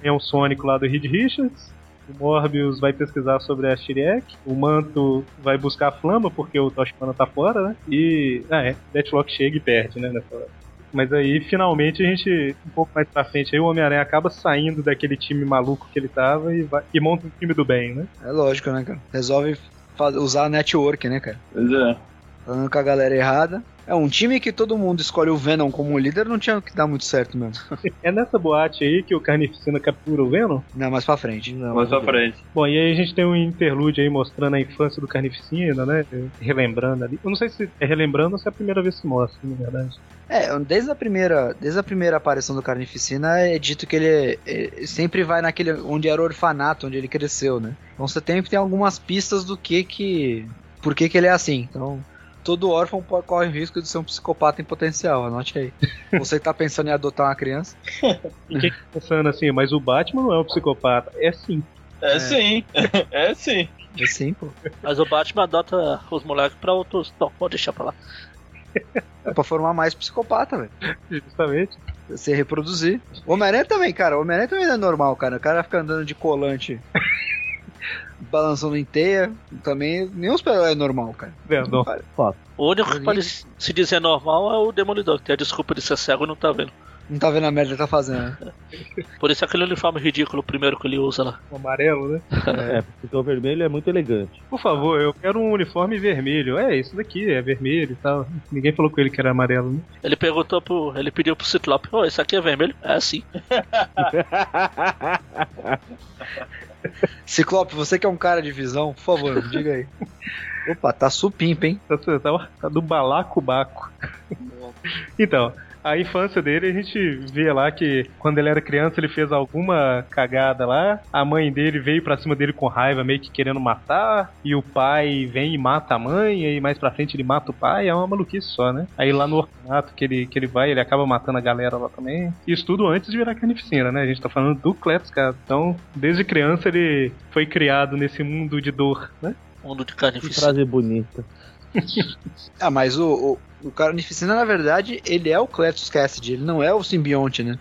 É um Sônico lá do Reed Richards. O Morbius vai pesquisar sobre a Shiriek. O Manto vai buscar a Flama, porque o Toshimana tá fora, né? E. Ah, é. Deathlock chega e perde, né? Nessa hora. Mas aí, finalmente, a gente, um pouco mais pra frente, aí o Homem-Aranha acaba saindo daquele time maluco que ele tava e, vai, e monta um time do bem, né? É lógico, né, cara? Resolve usar a network, né, cara? Pois é. Falando com a galera errada. É um time que todo mundo escolhe o Venom como líder, não tinha que dar muito certo mesmo. É nessa boate aí que o Carnificina captura o Venom? Não, mais pra frente. Não, Mais pra não. frente. Bom, e aí a gente tem um interlúdio aí mostrando a infância do Carnificina, né? Relembrando ali. Eu não sei se é relembrando ou se é a primeira vez que mostra, na verdade. É, desde a primeira, desde a primeira aparição do Carnificina é dito que ele é, sempre vai naquele onde era o orfanato, onde ele cresceu, né? Então você tem tem algumas pistas do que que por que que ele é assim. Então, todo órfão corre o risco de ser um psicopata em potencial, anote aí. Você que tá pensando em adotar uma criança, quem tá pensando assim, mas o Batman não é um psicopata. É sim. É, É. sim. é sim. é sim, pô. Mas o Batman adota os moleques pra outros. Não, pode deixar pra lá. É pra formar mais psicopata, velho. Justamente. Se reproduzir. O Homem-Aranha também, cara. O Homem-Aranha também não é normal, cara. O cara fica andando de colante, balançando em teia. Também, nenhum super é normal, cara. Verdão. O único que pode se dizer normal é o Demolidor, que tem a desculpa de ser cego e não tá vendo. Não tá vendo a merda que tá fazendo. né? Por isso aquele uniforme ridículo, primeiro que ele usa lá. O amarelo, né? É, porque o vermelho é muito elegante. Por favor, eu quero um uniforme vermelho. É, isso daqui é vermelho e tal. Ninguém falou com ele que era amarelo, né? Ele perguntou pro. Ele pediu pro Ciclope, ô, esse aqui é vermelho? É sim. Ciclope, você que é um cara de visão, por favor, me diga aí. Opa, tá supimpa, hein? Tá, tá, tá do balacobaco. então, a infância dele, a gente vê lá que quando ele era criança ele fez alguma cagada lá. A mãe dele veio pra cima dele com raiva, meio que querendo matar. E o pai vem e mata a mãe. E mais pra frente ele mata o pai. É uma maluquice só, né? Aí lá no orfanato que ele, que ele vai, ele acaba matando a galera lá também. Isso tudo antes de virar carnificina, né? A gente tá falando do Cletus, cara. Então, desde criança ele foi criado nesse mundo de dor, né? Mundo de Que carnificina. frase bonita. Ah, mas o, o, o Carnificina, na verdade, ele é o Cletus Cassidy, ele não é o simbionte, né?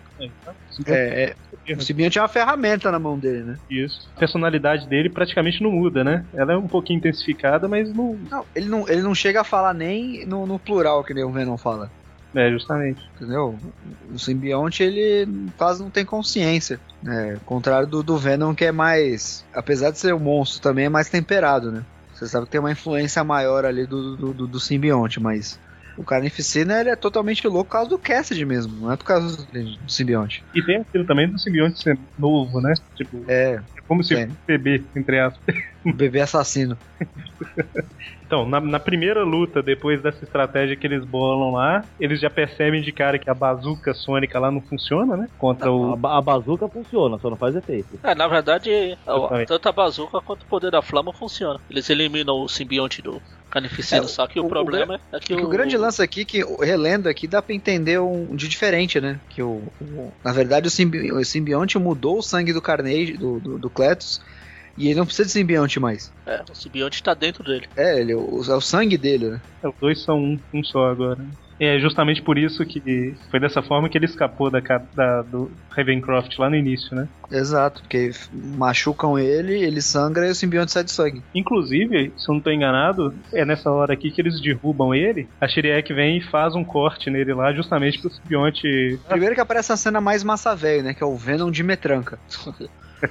É, é, o simbionte é uma ferramenta na mão dele, né? Isso. A personalidade dele praticamente não muda, né? Ela é um pouquinho intensificada, mas não. Não, ele não, ele não chega a falar nem no, no plural, que nem o Venom fala. É, justamente. Entendeu? O simbionte, ele quase não tem consciência. Né? Contrário do, do Venom, que é mais. Apesar de ser um monstro, também é mais temperado, né? Você sabe que tem uma influência maior ali do, do, do, do simbionte, mas. O Carnificina ele é totalmente louco por causa do Cassidy mesmo, não é por causa do, simbionte. E tem aquilo também do simbionte ser novo, né? Tipo, É, é como se fosse um bebê, entre aspas. o bebê assassino. Então, na, na primeira luta, depois dessa estratégia que eles bolam lá, eles já percebem de cara que a bazuca sônica lá não funciona, né? Contra A, o. ba- a bazuca funciona, só não faz efeito. É, na verdade, a- Exatamente. tanto a bazuca quanto o poder da flama funciona. Eles eliminam o simbionte do carnificina, É, só que o, o- o problema é que É que o, o grande lance aqui, que relendo aqui, dá pra entender um de diferente, né? Que o, o- na verdade o, simbi- o simbionte mudou o sangue do Carnage, do, do, do Cletus, e ele não precisa de simbionte mais. é, o simbionte tá dentro dele. É, ele, o, é o sangue dele, né? Os dois são um, um só agora. É justamente por isso que foi dessa forma que ele escapou da, da- do Ravencroft lá no início, né? Exato, porque machucam ele, ele sangra e o simbionte sai de sangue. Inclusive, se eu não tô enganado, é nessa hora aqui que eles derrubam ele, a Shiriek vem e faz um corte nele lá, justamente pro simbionte. Primeiro que aparece a cena mais massa velho, né? Que é o Venom de metranca.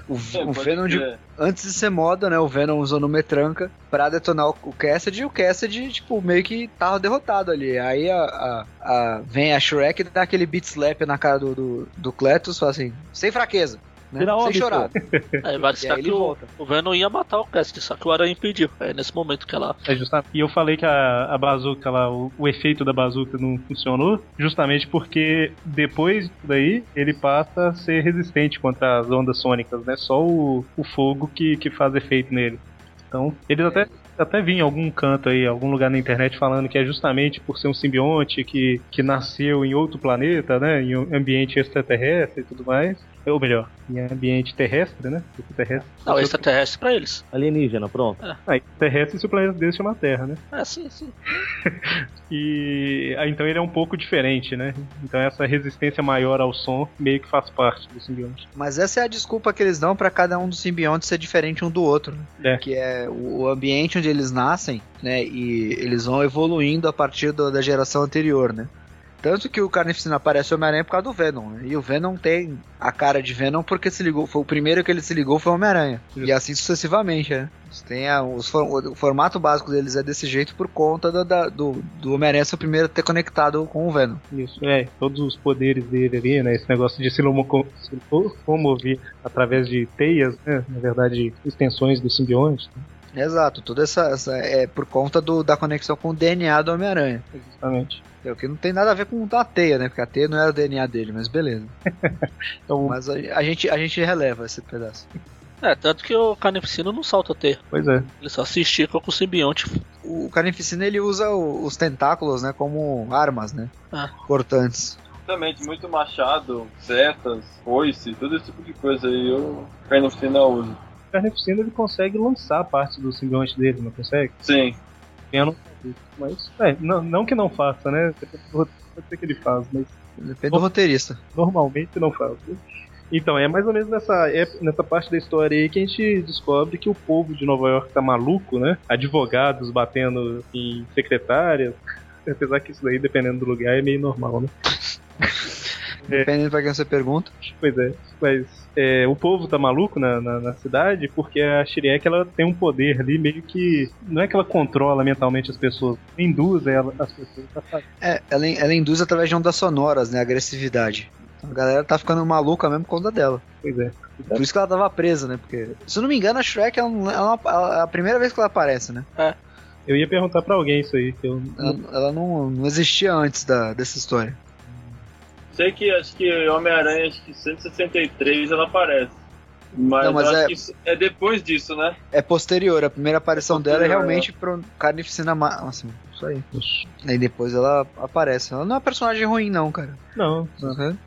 O, É, o Venom de. Antes de ser moda, né? O Venom usando metranca pra detonar o, o Cassidy e o Cassidy, tipo, meio que tava derrotado ali. Aí a, a- a- vem a Shrek e dá aquele beat slap na cara do, do, do Cletus, fala assim, sem fraqueza. Né? Vira Sem óbito. chorar. Aí vai E citar aí que ele o, volta. o Venom ia matar o Cassidy, só que o Aranha impediu. É nesse momento que ela. É justamente, e eu falei que a, a bazuca lá, o, o efeito da bazuca não funcionou, justamente porque depois daí ele passa a ser resistente contra as ondas sônicas, né? Só o, o fogo que, que faz efeito nele. Então, eles até, até vi em algum canto aí, algum lugar na internet falando que é justamente por ser um simbionte que, que nasceu em outro planeta, né? Em um ambiente extraterrestre e tudo mais. Ou melhor, em ambiente terrestre, né? Terrestre. Não, extraterrestre pra eles. Alienígena, pronto. Ah, terrestre se o planeta dele chama Terra, né? É, sim, sim. E ah, então ele é um pouco diferente, né? Então essa resistência maior ao som meio que faz parte do simbionte. Mas essa é a desculpa que eles dão pra cada um dos simbiontes ser diferente um do outro. né? É. Que é o o ambiente onde eles nascem, né? E eles vão evoluindo a partir do- da geração anterior, né? Tanto que o Carnificina aparece o Homem-Aranha por causa do Venom, né? E o Venom tem a cara de Venom porque se ligou, foi o primeiro que ele se ligou foi o Homem-Aranha. E assim sucessivamente, né? Têm a- os o formato básico deles é desse jeito por conta da- da- do, do Homem-Aranha ser o primeiro a ter conectado com o Venom. Isso, é, todos os poderes dele ali, né? Esse negócio de se lomo- se locomover através de teias, né? Na verdade, extensões do simbionte, né? Exato, toda essa, essa é por conta do- da conexão com o DNA do Homem-Aranha. justamente. É o que não tem nada a ver com a teia, né? Porque a teia não era o DNA dele, mas beleza. Então, Mas a, a gente, a gente releva esse pedaço. É, tanto que o Carnificina não salta ter. pois é. Ele só se estica com o simbionte. O Carnificina ele usa o- os tentáculos, né? Como armas, né? Ah. Cortantes. Exatamente, muito machado, setas, foice, todo esse tipo de coisa aí o Carnificina usa. O Carnificina ele consegue lançar parte do simbionte dele, não consegue? Sim. Eu não mas, é, não, não que não faça, né? Pode ser que ele faz, mas Depende do roteirista. normalmente não faz. Então, é mais ou menos nessa, é nessa parte da história aí que a gente descobre que o povo de Nova York tá maluco, né? Advogados batendo em secretárias. Apesar que isso daí, dependendo do lugar, é meio normal, né? Dependendo pra quem você pergunta. Pois é. Mas é, o povo tá maluco na, na, na cidade porque a Shiriek ela tem um poder ali meio que. Não é que ela controla mentalmente as pessoas, induz ela, as pessoas a fazer. É, ela, ela induz através de ondas sonoras, né? Agressividade. Então, a galera tá ficando maluca mesmo por conta dela. Pois é. Por isso que ela tava presa, né? Porque, se eu não me engano, a Shrek é, um- é uma- é a primeira vez que ela aparece, né? Eu ia perguntar pra alguém isso aí. Que eu, Ela, ela não, não existia antes da, dessa história. Sei que acho que Homem-Aranha, acho que 163 ela aparece. Mas, Não, mas é- é depois disso, né? É posterior, a primeira aparição dela é Posterior, realmente pro Carnificina máximo. Isso aí. Aí depois ela aparece. Ela não é uma personagem ruim, não, cara. Não,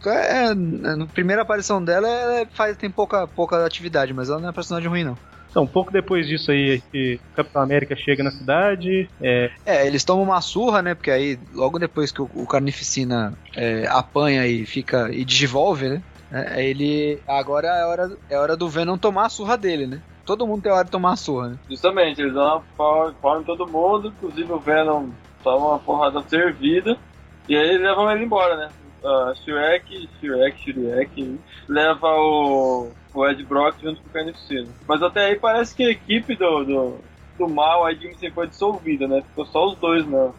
É, é, na primeira aparição dela, ela faz, tem pouca, pouca atividade, mas ela não é personagem ruim, não. Então, um pouco depois disso aí, que o Capitão América chega na cidade, é, É, eles tomam uma surra, né? Porque aí, logo depois que o, o Carnificina é, apanha e fica. e desenvolve, né? É, aí ele. Agora é hora, é hora do Venom tomar a surra dele, né? Todo mundo tem hora de tomar a surra, né? Justamente, eles dão uma pau em todo mundo, inclusive o Venom toma uma porrada servida, e aí levam ele embora, né? Uh, Shrek, Shrek, Shrek, leva o, o Ed Brock junto com o Carnificina. Mas até aí parece que a equipe do, do, do mal, aí digamos assim, foi dissolvida, né? Ficou só os dois, não.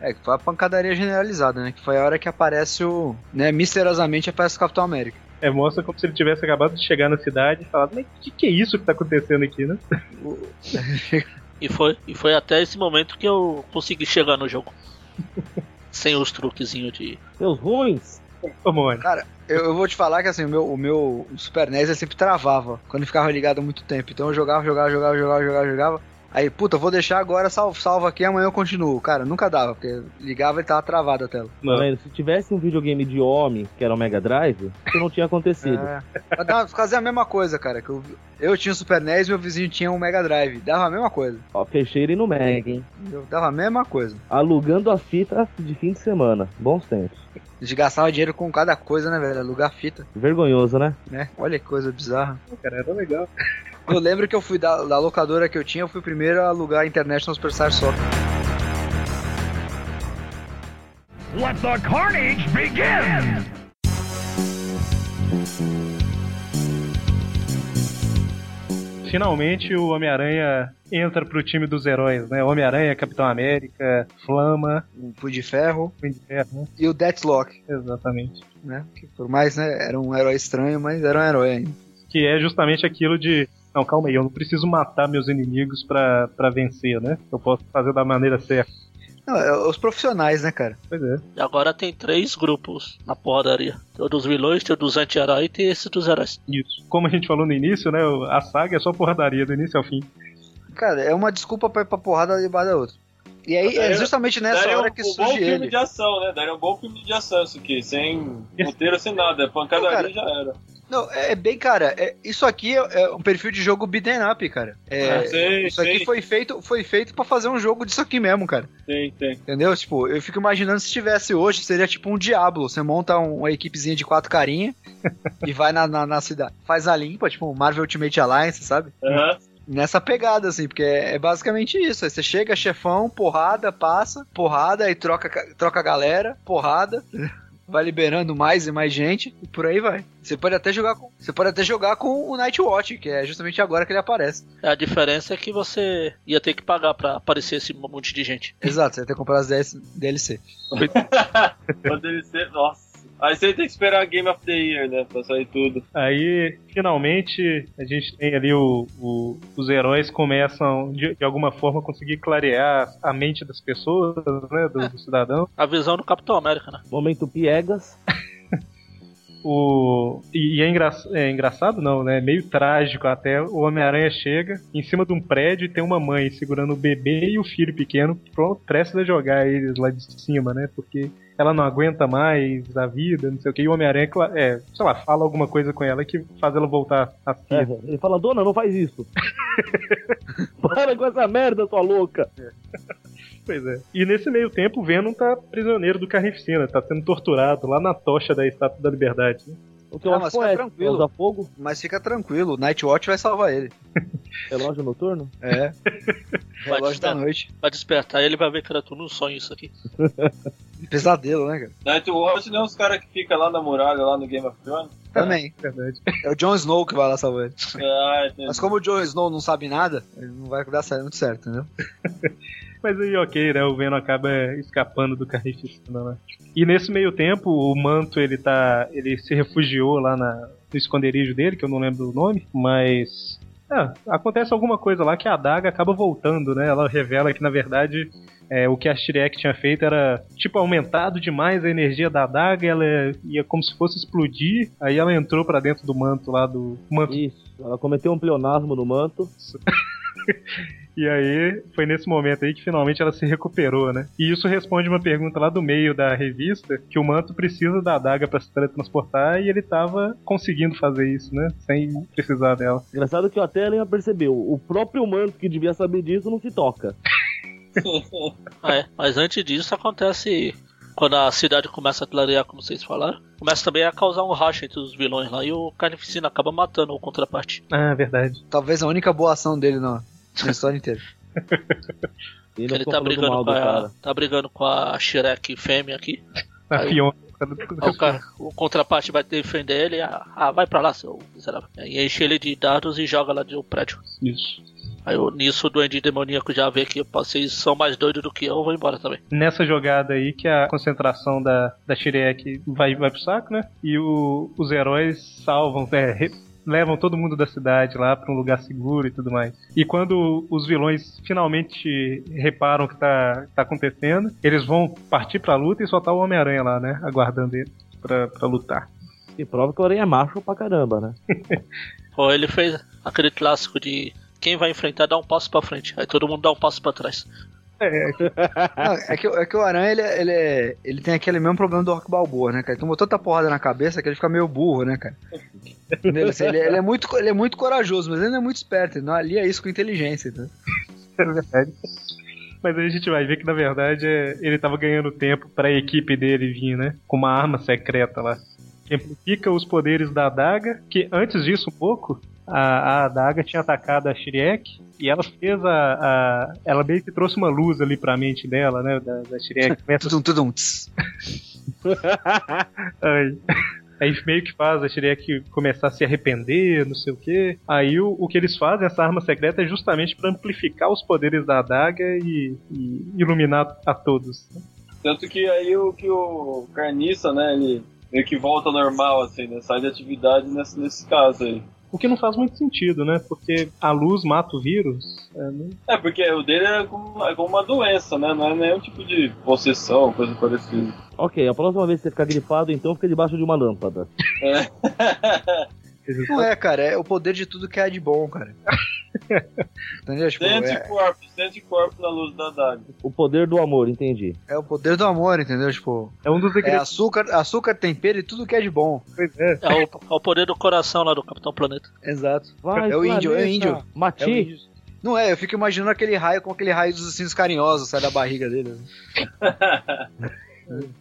É, que foi a pancadaria generalizada, né? Que foi a hora que aparece o. né, misteriosamente aparece o Capitão América. é, mostra como se ele tivesse acabado de chegar na cidade e falado, mas o que, que é isso que tá acontecendo aqui, né? E foi, e foi até esse momento que eu consegui chegar no jogo. Sem os truquezinhos de. Seus ruins. Ô, Mônica, Cara, eu, eu vou te falar que assim, o meu, o meu Super NES sempre travava quando ficava ligado há muito tempo. Então eu jogava, jogava, jogava, jogava, jogava, jogava. Aí, puta, vou deixar agora, salvo, salvo aqui, amanhã eu continuo. Cara, nunca dava, porque ligava e tava travada a tela. Vendo? Se tivesse um videogame de homem, que era o Mega Drive, isso não tinha acontecido. É. Mas dava- Fazia a mesma coisa, cara. Que eu, eu tinha o Super NES e meu vizinho tinha um Mega Drive. Dava a mesma coisa. Ó, fechei ele no Mega, hein? Eu dava a mesma coisa. Alugando a fita de fim de semana. Bons tempos. A gente gastava dinheiro com cada coisa, né, velho? Alugar fita, Vergonhoso, né? né? Olha que coisa bizarra. Cara, era legal. Eu lembro que eu fui da, da locadora que eu tinha, eu fui o primeiro a alugar a internet no Superstar Soccer. Let the carnage begin! Finalmente o Homem-Aranha entra pro time dos heróis, né? Homem-Aranha, Capitão América, Flama, O Punho de Ferro Punho de Ferro, né? e o Deathlock, Exatamente. né? Que por mais, né, era um herói estranho, mas era um herói ainda. Que é justamente aquilo de. Não, calma aí, eu não preciso matar meus inimigos pra vencer, né? Eu posso fazer da maneira certa. Não, é os profissionais, né, cara? Pois é. E agora tem três grupos na porradaria. Tem o dos vilões, tem o dos anti-heróis e tem esse dos heróis. Isso. Como a gente falou no início, né? A saga é só porradaria do início ao fim. Cara, é uma desculpa pra ir pra porrada debaixo da outra. E aí, é Daria- justamente nessa hora um, que um bom surge filme ele. de ação, né? Daria um bom filme de ação isso aqui, sem roteiro, sem nada. Pancadaria já era. Não, é bem, cara, é- isso aqui é, é um perfil de jogo beat'em up, cara. É, Ah, sei, isso aqui sei. foi feito, foi feito para fazer um jogo disso aqui mesmo, cara. Tem, tem. Entendeu? Tipo, eu fico imaginando se tivesse hoje, seria tipo um Diablo. Você monta um- uma equipezinha de quatro carinha e vai na, na, na cidade. Faz a limpa, tipo um Marvel Ultimate Alliance, sabe? Aham. Nessa pegada, assim, porque é, é basicamente isso. Aí você chega, chefão, porrada, passa, porrada, aí troca, ca- troca a galera, porrada. Vai liberando mais e mais gente e por aí vai. Você pode até jogar com, você pode até jogar com o Nightwatch, que é justamente agora que ele aparece. A diferença é que você ia ter que pagar pra aparecer esse monte de gente. Exato, você vai ter que comprar as DLC. Ser. Nossa. Aí você tem que esperar Game of the Year, né? Pra sair tudo. Aí, finalmente, a gente tem ali o, o- os heróis começam, de, de alguma forma, conseguir clarear a mente das pessoas, né? Do, do cidadão. A visão do Capitão América, né? Momento Piegas. O, e e é, engra, é engraçado, não, né? Meio trágico até. O Homem-Aranha chega em cima de um prédio e tem uma mãe segurando o bebê e o filho pequeno, pronto, prestes a jogar eles lá de cima, né? Porque ela não aguenta mais a vida, não sei o que. E o Homem-Aranha, é, sei lá, fala alguma coisa com ela que faz ela voltar a si. É, ele fala, dona, não faz isso. Para com essa merda, sua louca. Pois é. E nesse meio tempo, o Venom tá prisioneiro do Carnificina, tá sendo torturado lá na tocha da Estátua da Liberdade. né? O que eu Ah, acho mas fica poético, tranquilo. usa fogo, Mas fica tranquilo, o Nightwatch vai salvar ele. relógio noturno. É. Vai Relógio da despertar. noite. Vai despertar ele vai ver que era tudo um sonho isso aqui. Pesadelo, né, cara? Nightwatch não é os caras que ficam lá na muralha, lá no Game of Thrones? Também. Verdade. É o Jon Snow que vai lá salvar ele. Ah, entendi. Mas como o Jon Snow não sabe nada, ele não vai dar certo- muito certo, entendeu? Mas aí, ok, né? O Venom acaba escapando do Carnificina lá. E nesse meio tempo, o Manto, ele tá. Ele se refugiou lá na, no esconderijo dele, que eu não lembro o nome, mas. é, acontece alguma coisa lá que a adaga acaba voltando, né? Ela revela que, na verdade, é, o que a Shirek tinha feito era, tipo, aumentado demais a energia da adaga, ela ia como se fosse explodir, aí ela entrou pra dentro do manto lá do. Manto Isso. Ela cometeu um pleonasmo no manto. E aí, foi nesse momento aí que finalmente ela se recuperou, né? E isso responde uma pergunta lá do meio da revista, que o manto precisa da adaga pra se teletransportar e ele tava conseguindo fazer isso, né? Sem precisar dela. Engraçado que até ela percebeu. O próprio manto que devia saber disso não se toca. É. Mas antes disso acontece quando a cidade começa a clarear, como vocês falaram. Começa também a causar um racha entre os vilões lá e o Carnificina acaba matando o contraparte. Ah, verdade. Talvez a única boa ação dele na, na história inteira. Ele, não Ele tá brigando, mal com a, tá brigando com a Shrek fêmea aqui. A Aí- Fiona. Aí o, cara, o contraparte vai defender ele. Ah, ah, vai pra lá, seu miserável. E enche ele de dados e joga lá do prédio. Isso. Aí o- nisso o duende demoníaco já vê que vocês são mais doidos do que eu, eu vou embora também. Nessa jogada aí que a concentração da, da Shirek vai, vai pro saco, né? E o- os heróis salvam, é, re- levam todo mundo da cidade lá pra um lugar seguro e tudo mais. E quando os vilões finalmente reparam o que tá, tá acontecendo, eles vão partir pra luta e só tá o Homem-Aranha lá, né? Aguardando ele pra, pra lutar. E prova que o Aranha é macho pra caramba, né? Pô, ele fez aquele clássico de quem vai enfrentar dá um passo pra frente. Aí todo mundo dá um passo pra trás. Não, é, que, é que o Aranha, ele, é- ele, é- ele tem aquele mesmo problema do Rock Balboa, né, cara? Ele tomou tanta porrada na cabeça que ele fica meio burro, né, cara? Entendeu? Assim, ele, ele é muito, ele é muito corajoso, mas ele não é muito esperto. Ele não alia isso com inteligência, tá? É verdade. Mas aí a gente vai ver que na verdade é- ele tava ganhando tempo pra equipe dele vir, né? Com uma arma secreta lá. Que amplifica os poderes da adaga, que antes disso um pouco, a, a adaga tinha atacado a Shirek e ela fez a, a- Ela meio que trouxe uma luz ali pra mente dela, né? Da, da Shirek. Tudum, tudum, tss. Aí, meio que faz a Shrek começar a se arrepender, não sei o que. Aí o, o que eles fazem, essa arma secreta, é justamente pra amplificar os poderes da adaga e, e iluminar a todos. Tanto que aí o que o Carniça, né, ele meio que volta ao normal, assim, né? Sai de atividade nesse, nesse caso aí. O que não faz muito sentido, né? Porque a luz mata o vírus. é, né? É, porque o dele é como, é como uma doença, né? Não é nenhum tipo de possessão, coisa parecida. Ok, a próxima vez que você ficar gripado, então fica debaixo de uma lâmpada. Não é, cara, é o poder de tudo que é de bom, cara. Entendeu? Tipo, Sem é, anticorpo, sem anticorpo na luz da daga. O poder do amor, entendi. é o poder do amor, entendeu? Tipo, É um dos é segredos. açúcar, açúcar, tempero e tudo que é de bom. Pois é. É o, é o poder do coração lá do Capitão Planeta. Exato. Vai, É o índio, é o índio. É Mati, o índio. Não é, eu fico imaginando aquele raio com aquele raio dos ursinhos carinhosos sai da barriga dele.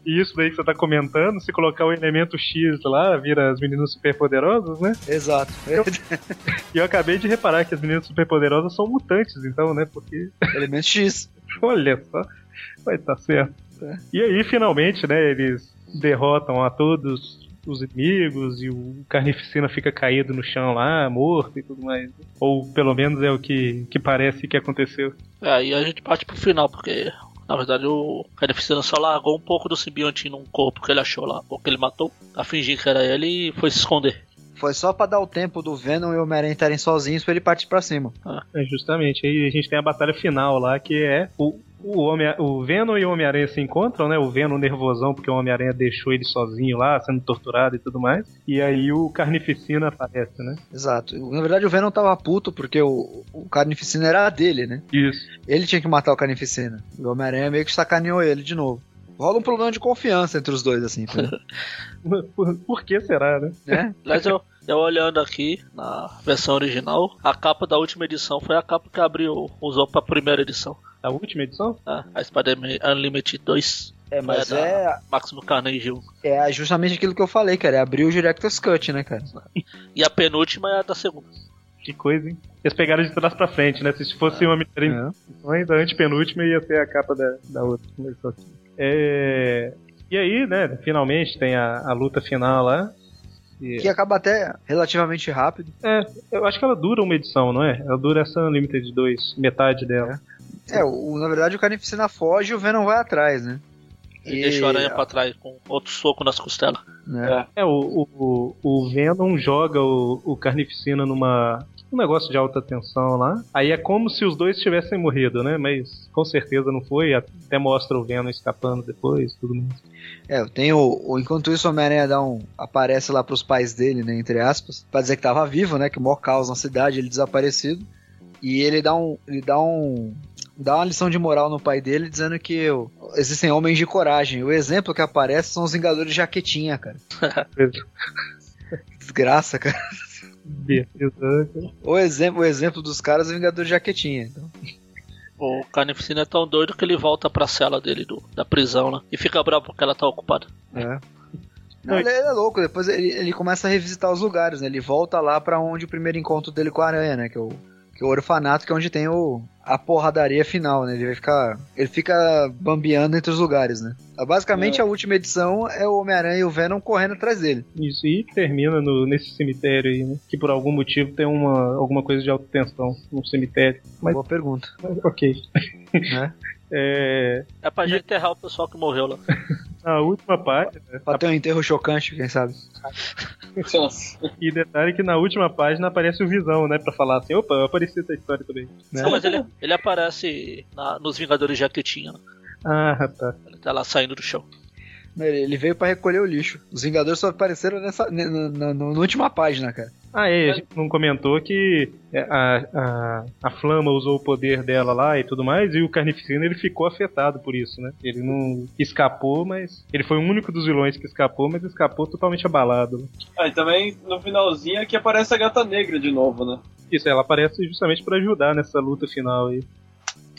E isso daí que você tá comentando, se colocar o elemento X lá, vira as meninas superpoderosas, né? Exato. E eu acabei de reparar que as meninas superpoderosas são mutantes, então, né? Porque Elemento X. Olha só, vai estar certo. É. E aí, finalmente, né, eles derrotam a todos os inimigos e o Carnificina fica caído no chão lá, morto e tudo mais. Ou pelo menos é o que, que parece que aconteceu. É, aí a gente parte pro final, porque na verdade o Carnificina só largou um pouco do simbionte num corpo que ele achou lá, ou que ele matou, a fingir que era ele e foi se esconder. Foi só pra dar o tempo do Venom e o Homem-Aranha estarem sozinhos pra ele partir pra cima. É, justamente, aí a gente tem a batalha final lá, que é o, o, Homem, o Venom e o Homem-Aranha se encontram, né? O Venom nervosão, porque o Homem-Aranha deixou ele sozinho lá, sendo torturado e tudo mais. E aí o Carnificina aparece, né? Exato. Na verdade, o Venom tava puto porque o, o Carnificina era dele, né? Isso. Ele tinha que matar o Carnificina. E o Homem-Aranha meio que sacaneou ele de novo. Rola um problema de confiança entre os dois, assim. Por, por que será, né? né? Aliás, eu, eu olhando aqui na versão original, a capa da última edição foi a capa que abriu, usou pra primeira edição. A última edição? tá? A Spider-Man Unlimited 2. É, mas É da- é, Máximo Carnage 1. é justamente aquilo que eu falei, cara. É abrir o Director's Cut, né, cara? E a penúltima é a da segunda. Que coisa, hein? Eles pegaram de trás pra frente, né? Se fosse uma miséria É. da antepenúltima, ia ser a capa da, da outra. Começou aqui. É... E aí, né? Finalmente tem a, a luta final lá. E- Que acaba até relativamente rápido. É, eu acho que ela dura uma edição, não é? Ela dura essa Unlimited 2, metade dela. É, o, na verdade o Carnificina foge e o Venom vai atrás, né? E deixa o aranha pra trás com outro soco nas costelas. né? É, o, o, o Venom joga o, o Carnificina numa. Um negócio de alta tensão lá. Aí é como se os dois tivessem morrido, né? Mas com certeza não foi. Até mostra o Venom escapando depois tudo mais. É, tem o, o- Enquanto isso, o Homem-Aranha dá um, aparece lá pros pais dele, né? Entre aspas, pra dizer que tava vivo, né? Que o maior caos na cidade, ele desaparecido. E ele dá um. Ele dá um. Dá uma lição de moral no pai dele, dizendo que o- existem homens de coragem. O exemplo que aparece são os Vingadores de Jaquetinha, cara. Desgraça, cara. O exemplo, o exemplo dos caras é os Vingadores de Jaquetinha. Então. O Carnificina é tão doido que ele volta pra cela dele do, da prisão lá. E fica bravo porque ela tá ocupada. É. Não, ele, ele é louco, depois ele, ele começa a revisitar os lugares, né? Ele volta lá pra onde o primeiro encontro dele com a aranha, né? Que é o, que é o orfanato, que é onde tem o, a porradaria final, né? Ele vai ficar. Ele fica bambeando entre os lugares, né? Basicamente É. a última edição é o Homem-Aranha e o Venom correndo atrás dele. Isso, e termina no, nesse cemitério aí, né? Que por algum motivo tem uma, alguma coisa de alta tensão no cemitério. Mas, Boa pergunta. ok. Né? É, É pra já enterrar o pessoal que morreu lá. a última página, Pra ter um enterro chocante, quem sabe? Nossa. e detalhe que na última página aparece o Visão, né? Pra falar assim, opa, eu apareci essa história também. Né? Não, mas ele, ele aparece na- nos Vingadores de Jaquetinha. né? Ah, tá. Ele tá lá saindo do chão. Ele veio pra recolher o lixo. Os Vingadores só apareceram nessa, na, na- na- na última página, cara. Ah, é, a gente não comentou que é, a, a, a Flama usou o poder dela lá e tudo mais, e o Carnificina ele ficou afetado por isso, né? Ele não escapou, mas. Ele foi o único dos vilões que escapou, mas escapou totalmente abalado. né? Ah, e também no finalzinho aqui aparece a gata negra de novo, né? Isso, ela aparece justamente pra ajudar nessa luta final aí.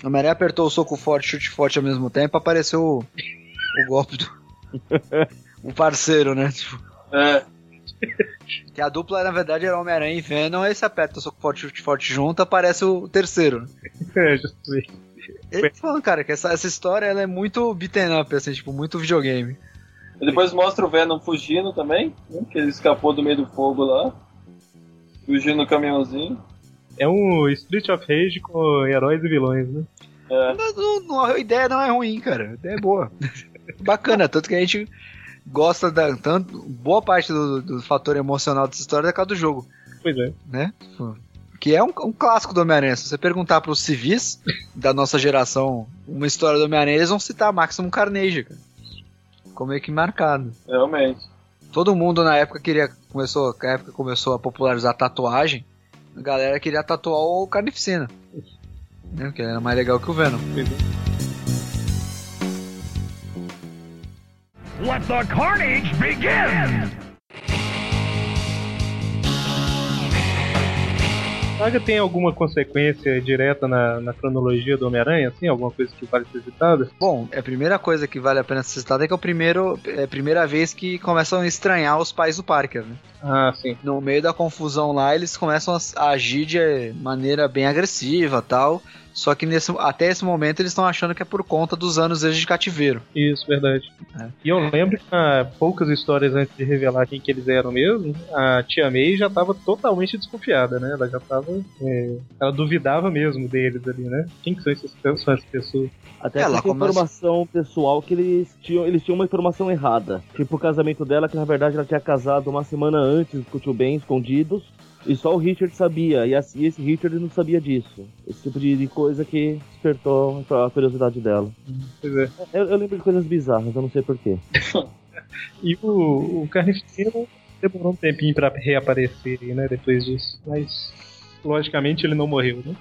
A Homem-Aranha apertou o soco forte, chute forte ao mesmo tempo, apareceu o, o golpe do. o parceiro, né? Tipo, É. que a dupla, na verdade, era Homem-Aranha e Venom, aí você aperta o soco forte, forte junto, aparece o terceiro. Né? É, justamente. Ele tá falando, cara, que essa, essa história ela é muito beaten up, assim, tipo, muito videogame. E depois mostra o Venom fugindo também, né? que ele escapou do meio do fogo lá. Fugindo no caminhãozinho. É um Street of Rage com heróis e vilões, né? É. Mas não- não- a ideia não é ruim, cara. A ideia é boa. Bacana, tanto que a gente gosta da. Tanto, boa parte do, do fator emocional dessa história é por causa do jogo, Pois é. né? Que é um, um clássico do Homem-Aranha. Se você perguntar pros civis da nossa geração uma história do Homem-Aranha, eles vão citar Maximum Carnage, cara. Ficou meio que marcado. Realmente. Todo mundo na época queria. Começou, na época começou a popularizar a tatuagem, a galera queria tatuar o Carnificina. Né? Porque era mais legal que o Venom. Let the carnage begin! Saga tem alguma consequência direta na, na cronologia do Homem-Aranha, assim? Alguma coisa que vale ser citada? Bom, a primeira coisa que vale a pena ser citada é que é, o primeiro, é a primeira vez que começam a estranhar os pais do Parker, né? Ah, sim. No meio da confusão lá, eles começam a, a agir de maneira bem agressiva tal. Só que nesse, até esse momento eles estão achando que é por conta dos anos deles de cativeiro. Isso, verdade. É. E eu lembro que há poucas histórias antes de revelar quem que eles eram mesmo, a tia May já tava totalmente desconfiada, né? Ela já tava. é, ela duvidava mesmo deles ali, né? Quem que são essas, são essas pessoas? Até Ela porque começa- informação pessoal que eles tinham, eles tinham uma informação errada. Tipo o casamento dela, que na verdade ela tinha casado uma semana antes com o tio Ben, escondidos. E só o Richard sabia, e assim, esse Richard não sabia disso. Esse tipo de, de coisa que despertou a curiosidade dela. Pois é. Eu, eu lembro de coisas bizarras, eu não sei porquê. E o, o Carnificina demorou um tempinho pra reaparecer, né? Depois disso. Mas, logicamente, ele não morreu, né?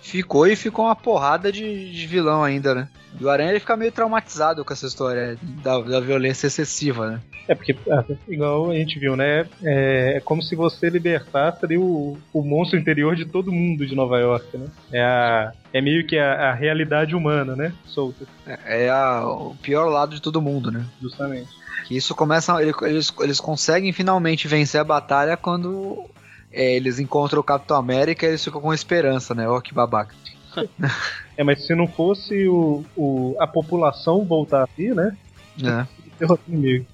Ficou e ficou uma porrada de, de vilão ainda, né? E o Aranha ele fica meio traumatizado com essa história da, da violência excessiva, né? É porque, ah, igual a gente viu, né? É, é como se você libertasse ali o, o monstro interior de todo mundo de Nova York, né? É, a, é meio que a, a realidade humana, né? Solta, É, é a- o pior lado de todo mundo, né? justamente. Que isso começa. ele- Eles, eles conseguem finalmente vencer a batalha quando é, eles encontram o Capitão América e eles ficam com esperança, né? Ó, que babaca. É, mas se não fosse o, o, a população voltar ali, né? É. Comigo.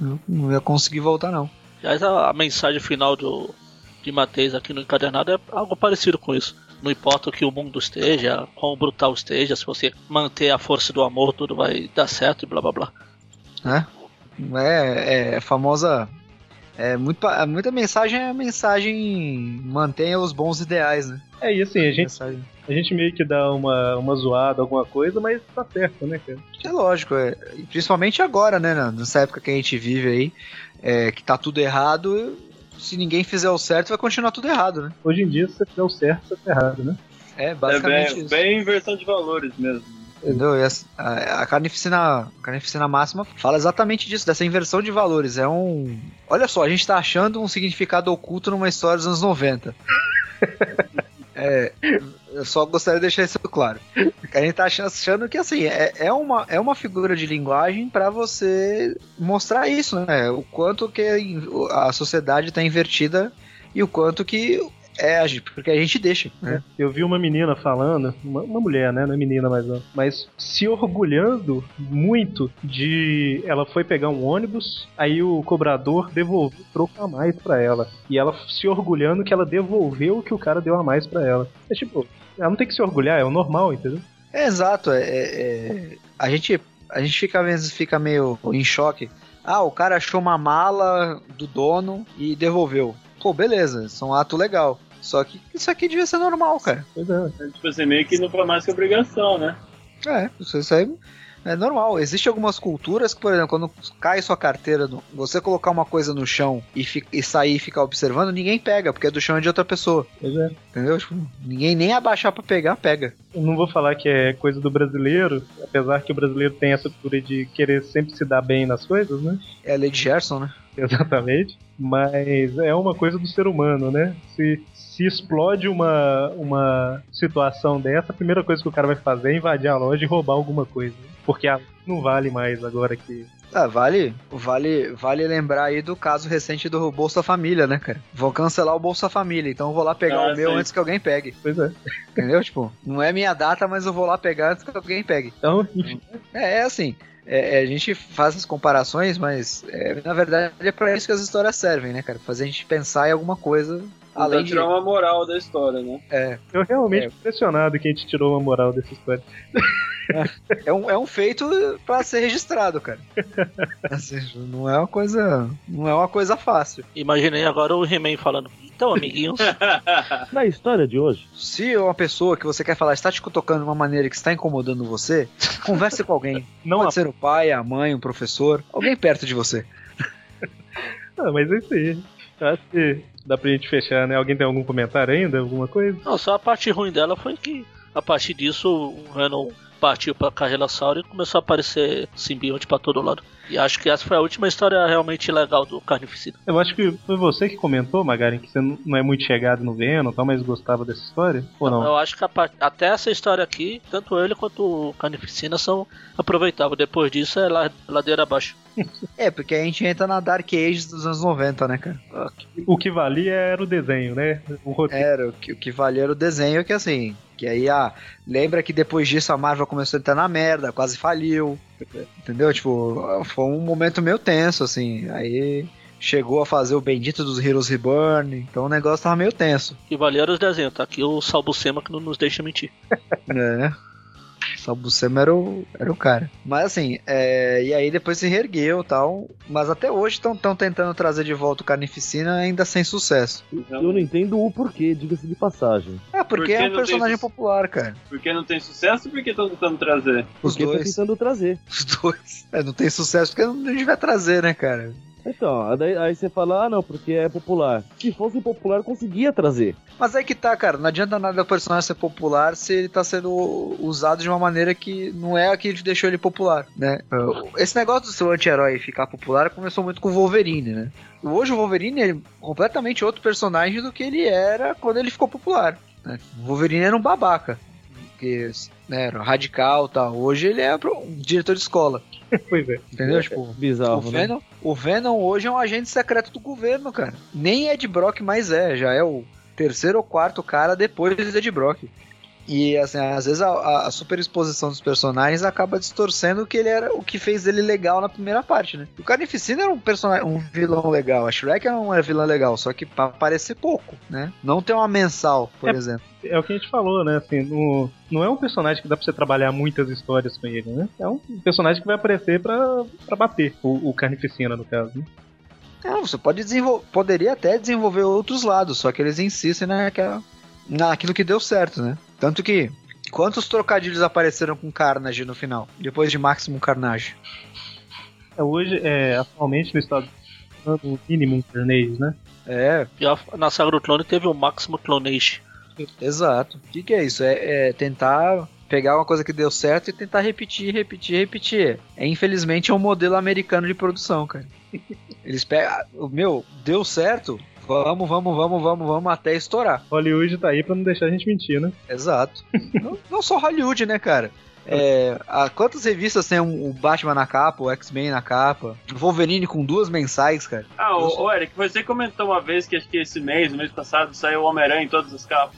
Não, não ia conseguir voltar, não. Aliás, a, a mensagem final do, de Matheus aqui no encadernado é algo parecido com isso. Não importa o que o mundo esteja, quão brutal esteja, se você manter a força do amor, tudo vai dar certo e blá blá blá. né? É, é a famosa. É muito, muita mensagem é a mensagem mantenha os bons ideais, né? É, e assim, a gente, Mensagem. a gente meio que dá uma, uma zoada, alguma coisa, mas tá certo, né, cara? É lógico, é, principalmente agora, né? Nessa época que a gente vive aí, é, que tá tudo errado. Se ninguém fizer o certo, vai continuar tudo errado, né? Hoje em dia, se você fizer o certo, você tá errado, né? É É basicamente bem, isso. bem inversão de valores mesmo. Entendeu? E a, a carnificina, a carnificina máxima fala exatamente disso, dessa inversão de valores. É um. Olha só, a gente tá achando um significado oculto numa história dos anos 90. É, eu só gostaria de deixar isso claro. A gente tá achando, que assim, é, é, uma, é uma figura de linguagem pra você mostrar isso, né? O quanto que a sociedade tá invertida e o quanto que é porque a gente deixa, né? Eu vi uma menina falando, uma, uma mulher, né? Não é menina mais não, mas se orgulhando muito de. Ela foi pegar um ônibus, aí o cobrador devolveu troco a mais pra ela. E ela se orgulhando que ela devolveu o que o cara deu a mais pra ela. É tipo, ela não tem que se orgulhar, é o normal, entendeu? É exato, é, é- é- a gente a gente fica às vezes fica meio em choque. Ah, o cara achou uma mala do dono e devolveu. Pô, beleza, isso é um ato legal. Só que isso aqui devia ser normal, cara. Pois é. É, Tipo assim, meio que não foi mais que obrigação, né? É, isso, aí. É normal. Existem algumas culturas que, por exemplo, quando cai sua carteira, você colocar uma coisa no chão e, e sair e ficar observando, ninguém pega, porque é do chão é de outra pessoa. Pois é. Entendeu? Tipo, ninguém nem abaixar pra pegar, pega. Eu não vou falar que é coisa do brasileiro, apesar que o brasileiro tem essa cultura de querer sempre se dar bem nas coisas, né? É a lei de Gerson, né? Exatamente. Mas é uma coisa do ser humano, né? Se, se explode uma, uma situação dessa, a primeira coisa que o cara vai fazer é invadir a loja e roubar alguma coisa. Porque a não vale mais agora que. Ah, vale, vale, vale lembrar aí do caso recente do Bolsa Família, né, cara? Vou cancelar o Bolsa Família, então eu vou lá pegar Ah, o meu sim. antes que alguém pegue. Pois é. Entendeu? tipo, não é minha data, mas eu vou lá pegar antes que alguém pegue. Então, enfim. É, é assim. É- é, a gente faz as comparações, mas é, na verdade é pra isso que as histórias servem, né, cara? Fazer a gente pensar em alguma coisa além Além de. tirar uma moral da história, né? É, Eu realmente É. impressionado que a gente tirou uma moral dessa história. é, um, é um feito pra ser registrado, cara. Assim, não é uma coisa. Não é uma coisa fácil. Imaginei agora o He-Man falando. Então, amiguinhos, Na história de hoje, Se uma pessoa que você quer falar está te tocando de uma maneira que está incomodando você, converse com alguém. Não Pode a- ser o pai, a mãe, um professor, alguém perto de você. Ah, mas é isso aí. Eu acho que dá pra gente fechar, né? Alguém tem algum comentário ainda? Alguma coisa? não, só a parte ruim dela foi que a partir disso o Venom partiu pra carreira Sauro e começou a aparecer simbionte pra todo lado. E acho que essa foi a última história realmente legal do Carnificina. Eu acho que foi você que comentou, Magaren, que você não é muito chegado no Venom, tal, mas gostava dessa história? Ou não? Eu acho que a par- até essa história aqui, tanto ele quanto o Carnificina são aproveitáveis. Depois disso é la- ladeira abaixo. É, porque a gente entra na Dark Age dos anos 90, né, cara? O que valia era o desenho, né? O roteiro. Era, o que, o que valia era o desenho, que assim. Que aí, ah, lembra que depois disso a Marvel começou a entrar na merda, quase faliu. Entendeu? Tipo, foi um momento meio tenso, assim. Aí chegou a fazer o bendito dos Heroes Reborn, então o negócio tava meio tenso. E valeram os desenhos, tá aqui o Salbucema que não nos deixa mentir. né? Só o Buscema era o, era o cara. Mas assim, é, e aí depois se reergueu e tal. Mas até hoje estão tentando trazer de volta o Carnificina ainda sem sucesso. eu não entendo o porquê, diga-se de passagem. É, porque Por que é um personagem sucesso? popular, cara. Porque não tem sucesso e porque estão tentando trazer? Os Porque tá dois. tentando trazer. Os dois. É, não tem sucesso porque não devia trazer, né, cara? Então, aí você fala, ah não, porque é popular. Se fosse popular, conseguia trazer. Mas aí que tá, cara. Não adianta nada o personagem ser popular se ele tá sendo usado de uma maneira que não é a que deixou ele popular, né? Esse negócio do seu anti-herói ficar popular começou muito com o Wolverine, né? Hoje o Wolverine é completamente outro personagem do que ele era quando ele ficou popular. né? O Wolverine era um babaca. Que, né, era radical e tal. Hoje ele é um diretor de escola. Pois é. Entendeu? Tipo, o Bizarro, né? Venom, o Venom hoje é um agente secreto do governo, cara. Nem Ed Brock mais é, já é o terceiro ou quarto cara depois de Ed Brock. E assim, às vezes a, a superexposição dos personagens acaba distorcendo o que ele era, o que fez ele legal na primeira parte, né? O Carnificina era um personagem, um vilão legal, a Shrek era um vilão legal, só que pra aparecer pouco, né? Não tem uma mensal, por É. exemplo. É o que a gente falou, né? Assim, no- não é um personagem que dá pra você trabalhar muitas histórias com ele, né? É um personagem que vai aparecer pra, pra bater, o, o Carnificina, no caso. Né? Não, você pode desenvolver, poderia até desenvolver outros lados, só que eles insistem naquela, naquilo que deu certo, né? Tanto que quantos trocadilhos apareceram com Carnage no final, depois de Maximum Carnage? É, hoje, é, atualmente no estado o Minimum Carnage, né? É, E a- na saga do clone teve o Máximo Clonage. exato. O que, que é isso? É, é tentar pegar uma coisa que deu certo e tentar repetir, repetir, repetir. É infelizmente é um modelo americano de produção, cara. Eles pegam, o meu, deu certo. Vamos, vamos, vamos, vamos, vamos até estourar. Hollywood tá aí pra não deixar a gente mentir, né? Exato. não, não só Hollywood, né, cara? É, a- quantas revistas tem um- o Batman na capa, o X-Men na capa, o Wolverine com duas mensais, cara? Ah, ô, ô Eric, você comentou uma vez que acho que esse mês, no mês passado, saiu o Homem-Aranha em todas as capas.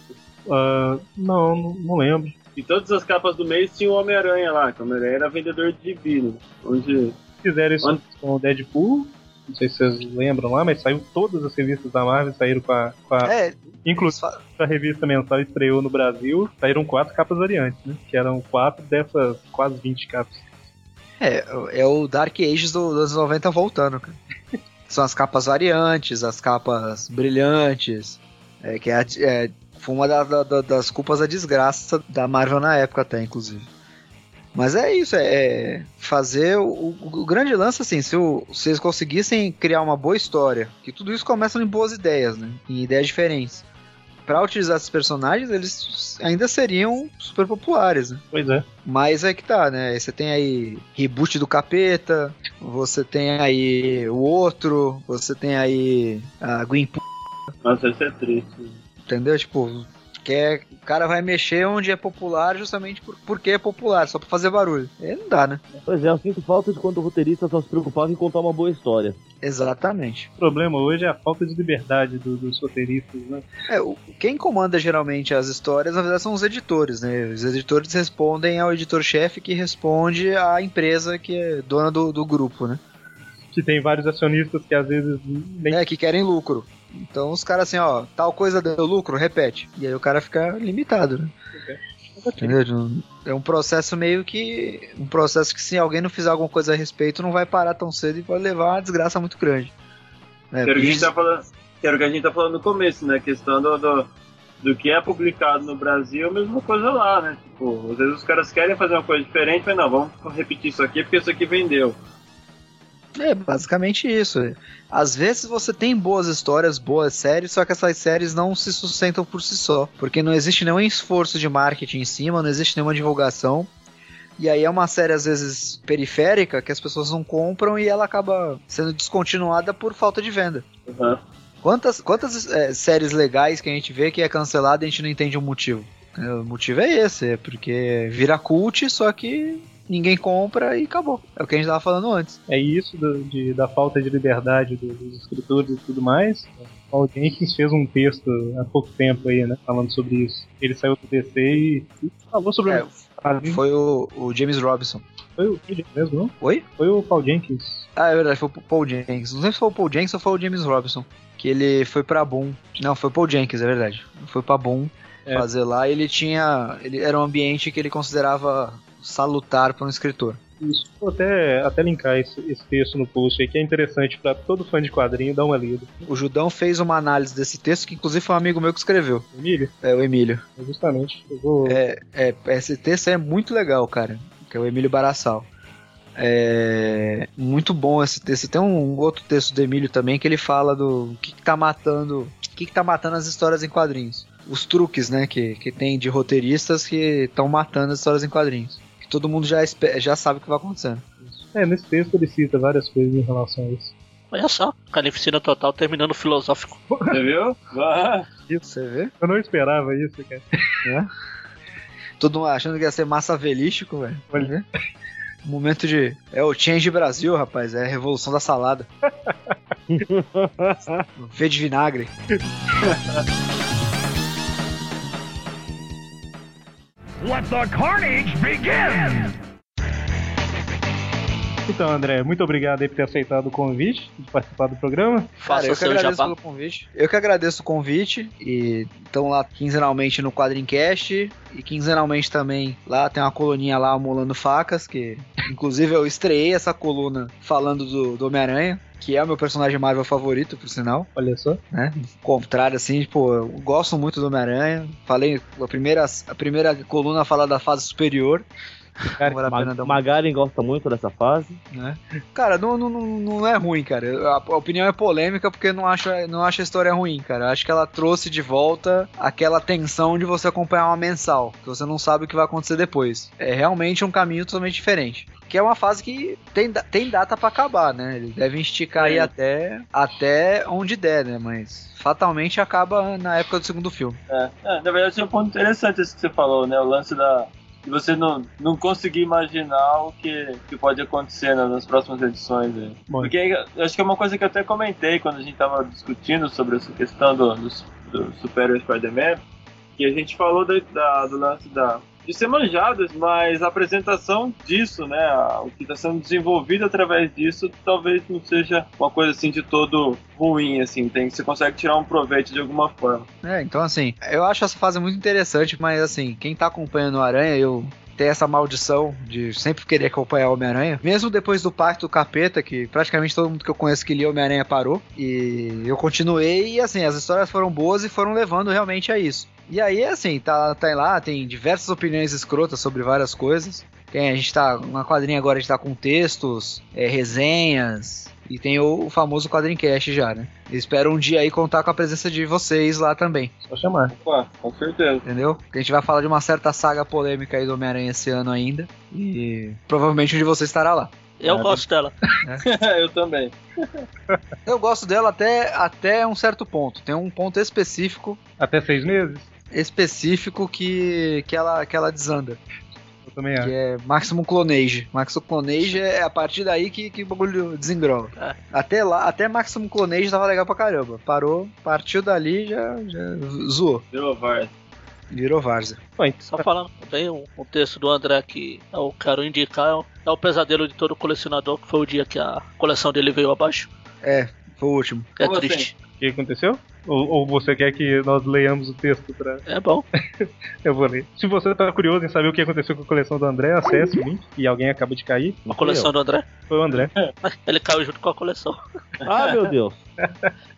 Ah, não, não, não lembro. E todas as capas do mês tinha o Homem-Aranha lá, que o Homem-Aranha era vendedor de gibi, né? Onde. Fizeram isso Onde- com o Deadpool, não sei se vocês lembram lá, mas saiu todas as revistas da Marvel, saíram com a. Com a É, Inclusive, a revista mensal estreou no Brasil, saíram quatro capas variantes, né? Que eram quatro dessas quase 20 capas. é, é o Dark Ages do- dos anos 90 voltando, cara. São as capas variantes, as capas brilhantes, é, que é, é, foi uma da- da- das culpas da desgraça da Marvel na época até, inclusive. Mas é isso, é, é fazer o, o- o grande lance assim, se, o- se eles conseguissem criar uma boa história, que tudo isso começa em boas ideias, né? Em ideias diferentes. Pra utilizar esses personagens, eles ainda seriam super populares, né? Pois é. Mas é que tá, né? Você tem aí reboot do capeta, você tem aí o outro, você tem aí a Green P- Nossa, isso é triste. entendeu? Tipo, quer, o cara vai mexer onde é popular justamente por, porque é popular, só pra fazer barulho. Aí não dá, né? Pois é, eu sinto falta de quando o roteirista só se preocupava em contar uma boa história. Exatamente. O problema hoje é a falta de liberdade do- dos roteiristas, né? É, o- quem comanda geralmente as histórias, na verdade, são os editores, né? Os editores respondem ao editor-chefe que responde à empresa que é dona do, do grupo, né? Que tem vários acionistas que às vezes nem É, que querem lucro. Então os caras assim, ó, tal coisa deu lucro, repete. E aí o cara fica limitado, né? Entendeu? É um processo meio que. Um processo que se alguém não fizer alguma coisa a respeito, não vai parar tão cedo e pode levar uma desgraça muito grande. É, Que o que a gente tá falando, que a gente tá falando no começo, né? A questão do, do, do que é publicado no Brasil, a mesma coisa lá, né? Tipo, às vezes os caras querem fazer uma coisa diferente, mas não, vamos repetir isso aqui porque isso aqui vendeu. É basicamente isso. Às vezes você tem boas histórias, boas séries, só que essas séries não se sustentam por si só. Porque não existe nenhum esforço de marketing em cima, não existe nenhuma divulgação. E aí é uma série, às vezes, periférica, que as pessoas não compram e ela acaba sendo descontinuada por falta de venda. Uhum. Quantas, quantas é, séries legais que a gente vê que é cancelada e a gente não entende o motivo? É, O motivo é esse, é porque vira cult, só que ninguém compra e acabou. É o que a gente tava falando antes. É isso do- de- da falta de liberdade do- dos escritores e tudo mais. O Paul Jenkins fez um texto há pouco tempo aí, né? Falando sobre isso. Ele saiu do DC e, e falou sobre É, o. Foi o, o James Robinson. Foi o mesmo, não? Oi? Foi o Paul Jenkins. Ah, é verdade, foi o Paul Jenkins. Não sei se foi o Paul Jenkins ou foi o James Robinson. Que ele foi pra Boom. Não, foi o Paul Jenkins, é verdade. Foi pra Boom É. fazer lá. e Ele tinha. Ele era um ambiente que ele considerava salutar para um escritor. Isso. Vou até, até linkar esse, esse texto no post aí, que é interessante pra todo fã de quadrinho dar uma lida. O Judão fez uma análise desse texto, que inclusive foi um amigo meu que escreveu. Emílio, É o Emílio. justamente. Eu vou. É, é, esse texto é muito legal, cara. Que é o Emílio Barassal. É muito bom esse texto. Tem um outro texto do Emílio também que ele fala do que, que tá matando. O que, que tá matando as histórias em quadrinhos. Os truques, né, que, que tem de roteiristas que estão matando as histórias em quadrinhos. Todo mundo já, já sabe o que vai acontecendo. É, nesse texto ele cita várias coisas em relação a isso. Olha só, Carnificina Total terminando filosófico. Você viu? Ah, Você vê? Eu não esperava isso, cara. Todo mundo achando que ia ser massa velístico, velho. Olha. Momento de. É o Change Brasil, rapaz. É a revolução da salada. Vê de vinagre. Let the carnage begin! Então, André, muito obrigado aí por ter aceitado o convite de participar do programa. Cara, eu que agradeço pelo convite. Eu que agradeço o convite. E estão lá quinzenalmente no Quadrincast. E quinzenalmente também lá tem uma coluninha lá, Molando Facas. Que inclusive eu estreiei essa coluna falando do, do Homem-Aranha. Que é o meu personagem Marvel favorito, por sinal. Olha só. né? Contrário, assim, tipo, eu gosto muito do Homem-Aranha. Falei, a primeira, a primeira coluna fala da fase superior. Cara, dar uma Magaren gosta muito dessa fase. né? Cara, não, não, não, é ruim, cara. A, opinião é polêmica porque eu não acho, não acho a história ruim, cara. Eu acho que ela trouxe de volta aquela tensão de você acompanhar uma mensal, que você não sabe o que vai acontecer depois. É realmente um caminho totalmente diferente. Que é uma fase que tem, tem data pra acabar, né? Eles devem esticar aí É. até, até onde der, né? Mas fatalmente acaba na época do segundo filme. é. É, na verdade, é um ponto interessante esse que você falou, né? O lance da. De você não, não conseguir imaginar o que, que pode acontecer né, nas próximas edições. Bom. Porque acho que é uma coisa que eu até comentei quando a gente tava discutindo sobre essa questão do, do, do Super Spider-Man, que a gente falou da, da- do lance da, de ser manjado, mas a apresentação disso, né, o que está sendo desenvolvido através disso, talvez não seja uma coisa assim de todo ruim, assim, tem você consegue tirar um proveito de alguma forma. É, então assim, eu acho essa fase muito interessante, mas assim, quem tá acompanhando o Aranha, eu tenho essa maldição de sempre querer acompanhar o Homem-Aranha. Mesmo depois do Pacto do Capeta, que praticamente todo mundo que eu conheço que lia Homem-Aranha parou. E eu continuei e assim, as histórias foram boas e foram levando realmente a isso. E aí, assim, tá, tá lá, tem diversas opiniões escrotas sobre várias coisas. Tem, a gente tá. Na quadrinha agora a gente tá com textos, é, resenhas. E tem o, o famoso quadrincast já, né? Eu espero um dia aí contar com a presença de vocês lá também, Só chamar. Opa, com certeza. entendeu? Porque a gente vai falar de uma certa saga polêmica aí do Homem-Aranha esse ano ainda. E provavelmente um de vocês estará lá. Eu Ah, gosto dela. eu também. Eu gosto dela até, até um certo ponto. Tem um ponto específico Até seis meses? Específico que, que, ela, que ela desanda. Eu também Que acho. é Maximum Clonage. Maximum Clonage é a partir daí que, que o bagulho desengrola. É. Até lá, até Maximum Clonage tava legal pra caramba. Parou, partiu dali já, já zoou. Virou VAR. Virou Varza. Então, Só falando também um, um texto do André que eu quero indicar é o, é o pesadelo de todo colecionador, que foi o dia que a coleção dele veio abaixo. É, foi o último. É Como triste. o que aconteceu? Ou, ou você quer que nós leiamos o texto pra. É bom. Eu vou ler. Se você tá curioso em saber o que aconteceu com a coleção do André, acesse o link. E alguém acaba de cair. A coleção do André. Foi o André. Ele caiu junto com a coleção. Ah, meu Deus.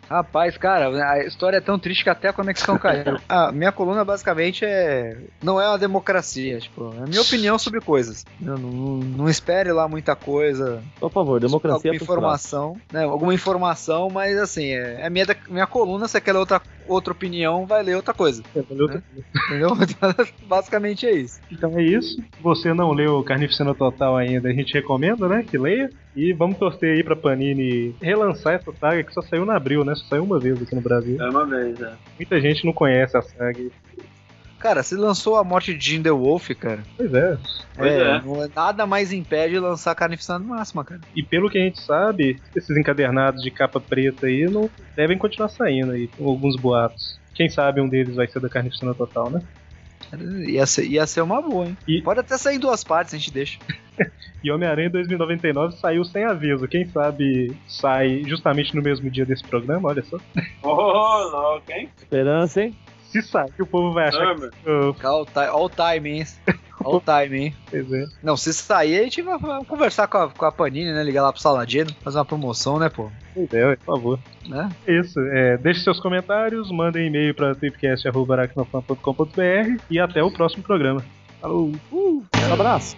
Rapaz, cara, a história é tão triste que até a conexão caiu. A minha coluna basicamente é. Não é uma democracia, tipo, é a minha opinião sobre coisas. Não, não, não espere lá muita coisa. Por favor, democracia alguma é informação, né? Alguma informação, mas assim, é, é minha, minha coluna, se ler outra, outra opinião, vai ler outra coisa. Valeu. Entendeu? Basicamente é isso. Então é isso. Você não leu Carnificina Total ainda, a gente recomenda, né? Que leia. E vamos torcer aí pra Panini relançar essa saga que só saiu no abril, né? Só saiu uma vez aqui no Brasil. É uma vez, é. Muita gente não conhece a saga. Cara, se lançou a morte de Jim The Wolf, cara. Pois é. Pois é. não- nada mais impede de lançar a Carnificina Máxima, cara. E pelo que a gente sabe, esses encadernados de capa preta aí não devem continuar saindo aí, com alguns boatos. Quem sabe um deles vai ser da Carnificina Total, né? Ia ser, ia ser uma boa, hein? E- Pode até sair em duas partes, a gente deixa. E Homem-Aranha 2099 saiu sem aviso. Quem sabe sai justamente no mesmo dia desse programa, olha só. Ô, louco, hein? Esperança, hein? Se sai, o povo vai achar Norman. que. All, ti- all time, hein? All time, hein? pois é. Não, se sair, a gente vai, conversar com a, com a Panini, né? Ligar lá pro Saladino, fazer uma promoção, né, pô? Pois é, por favor. Né? Isso, é, deixe seus comentários, mandem e-mail para tripcast.aracnofan.com.br e até o próximo programa. Falou! Um abraço.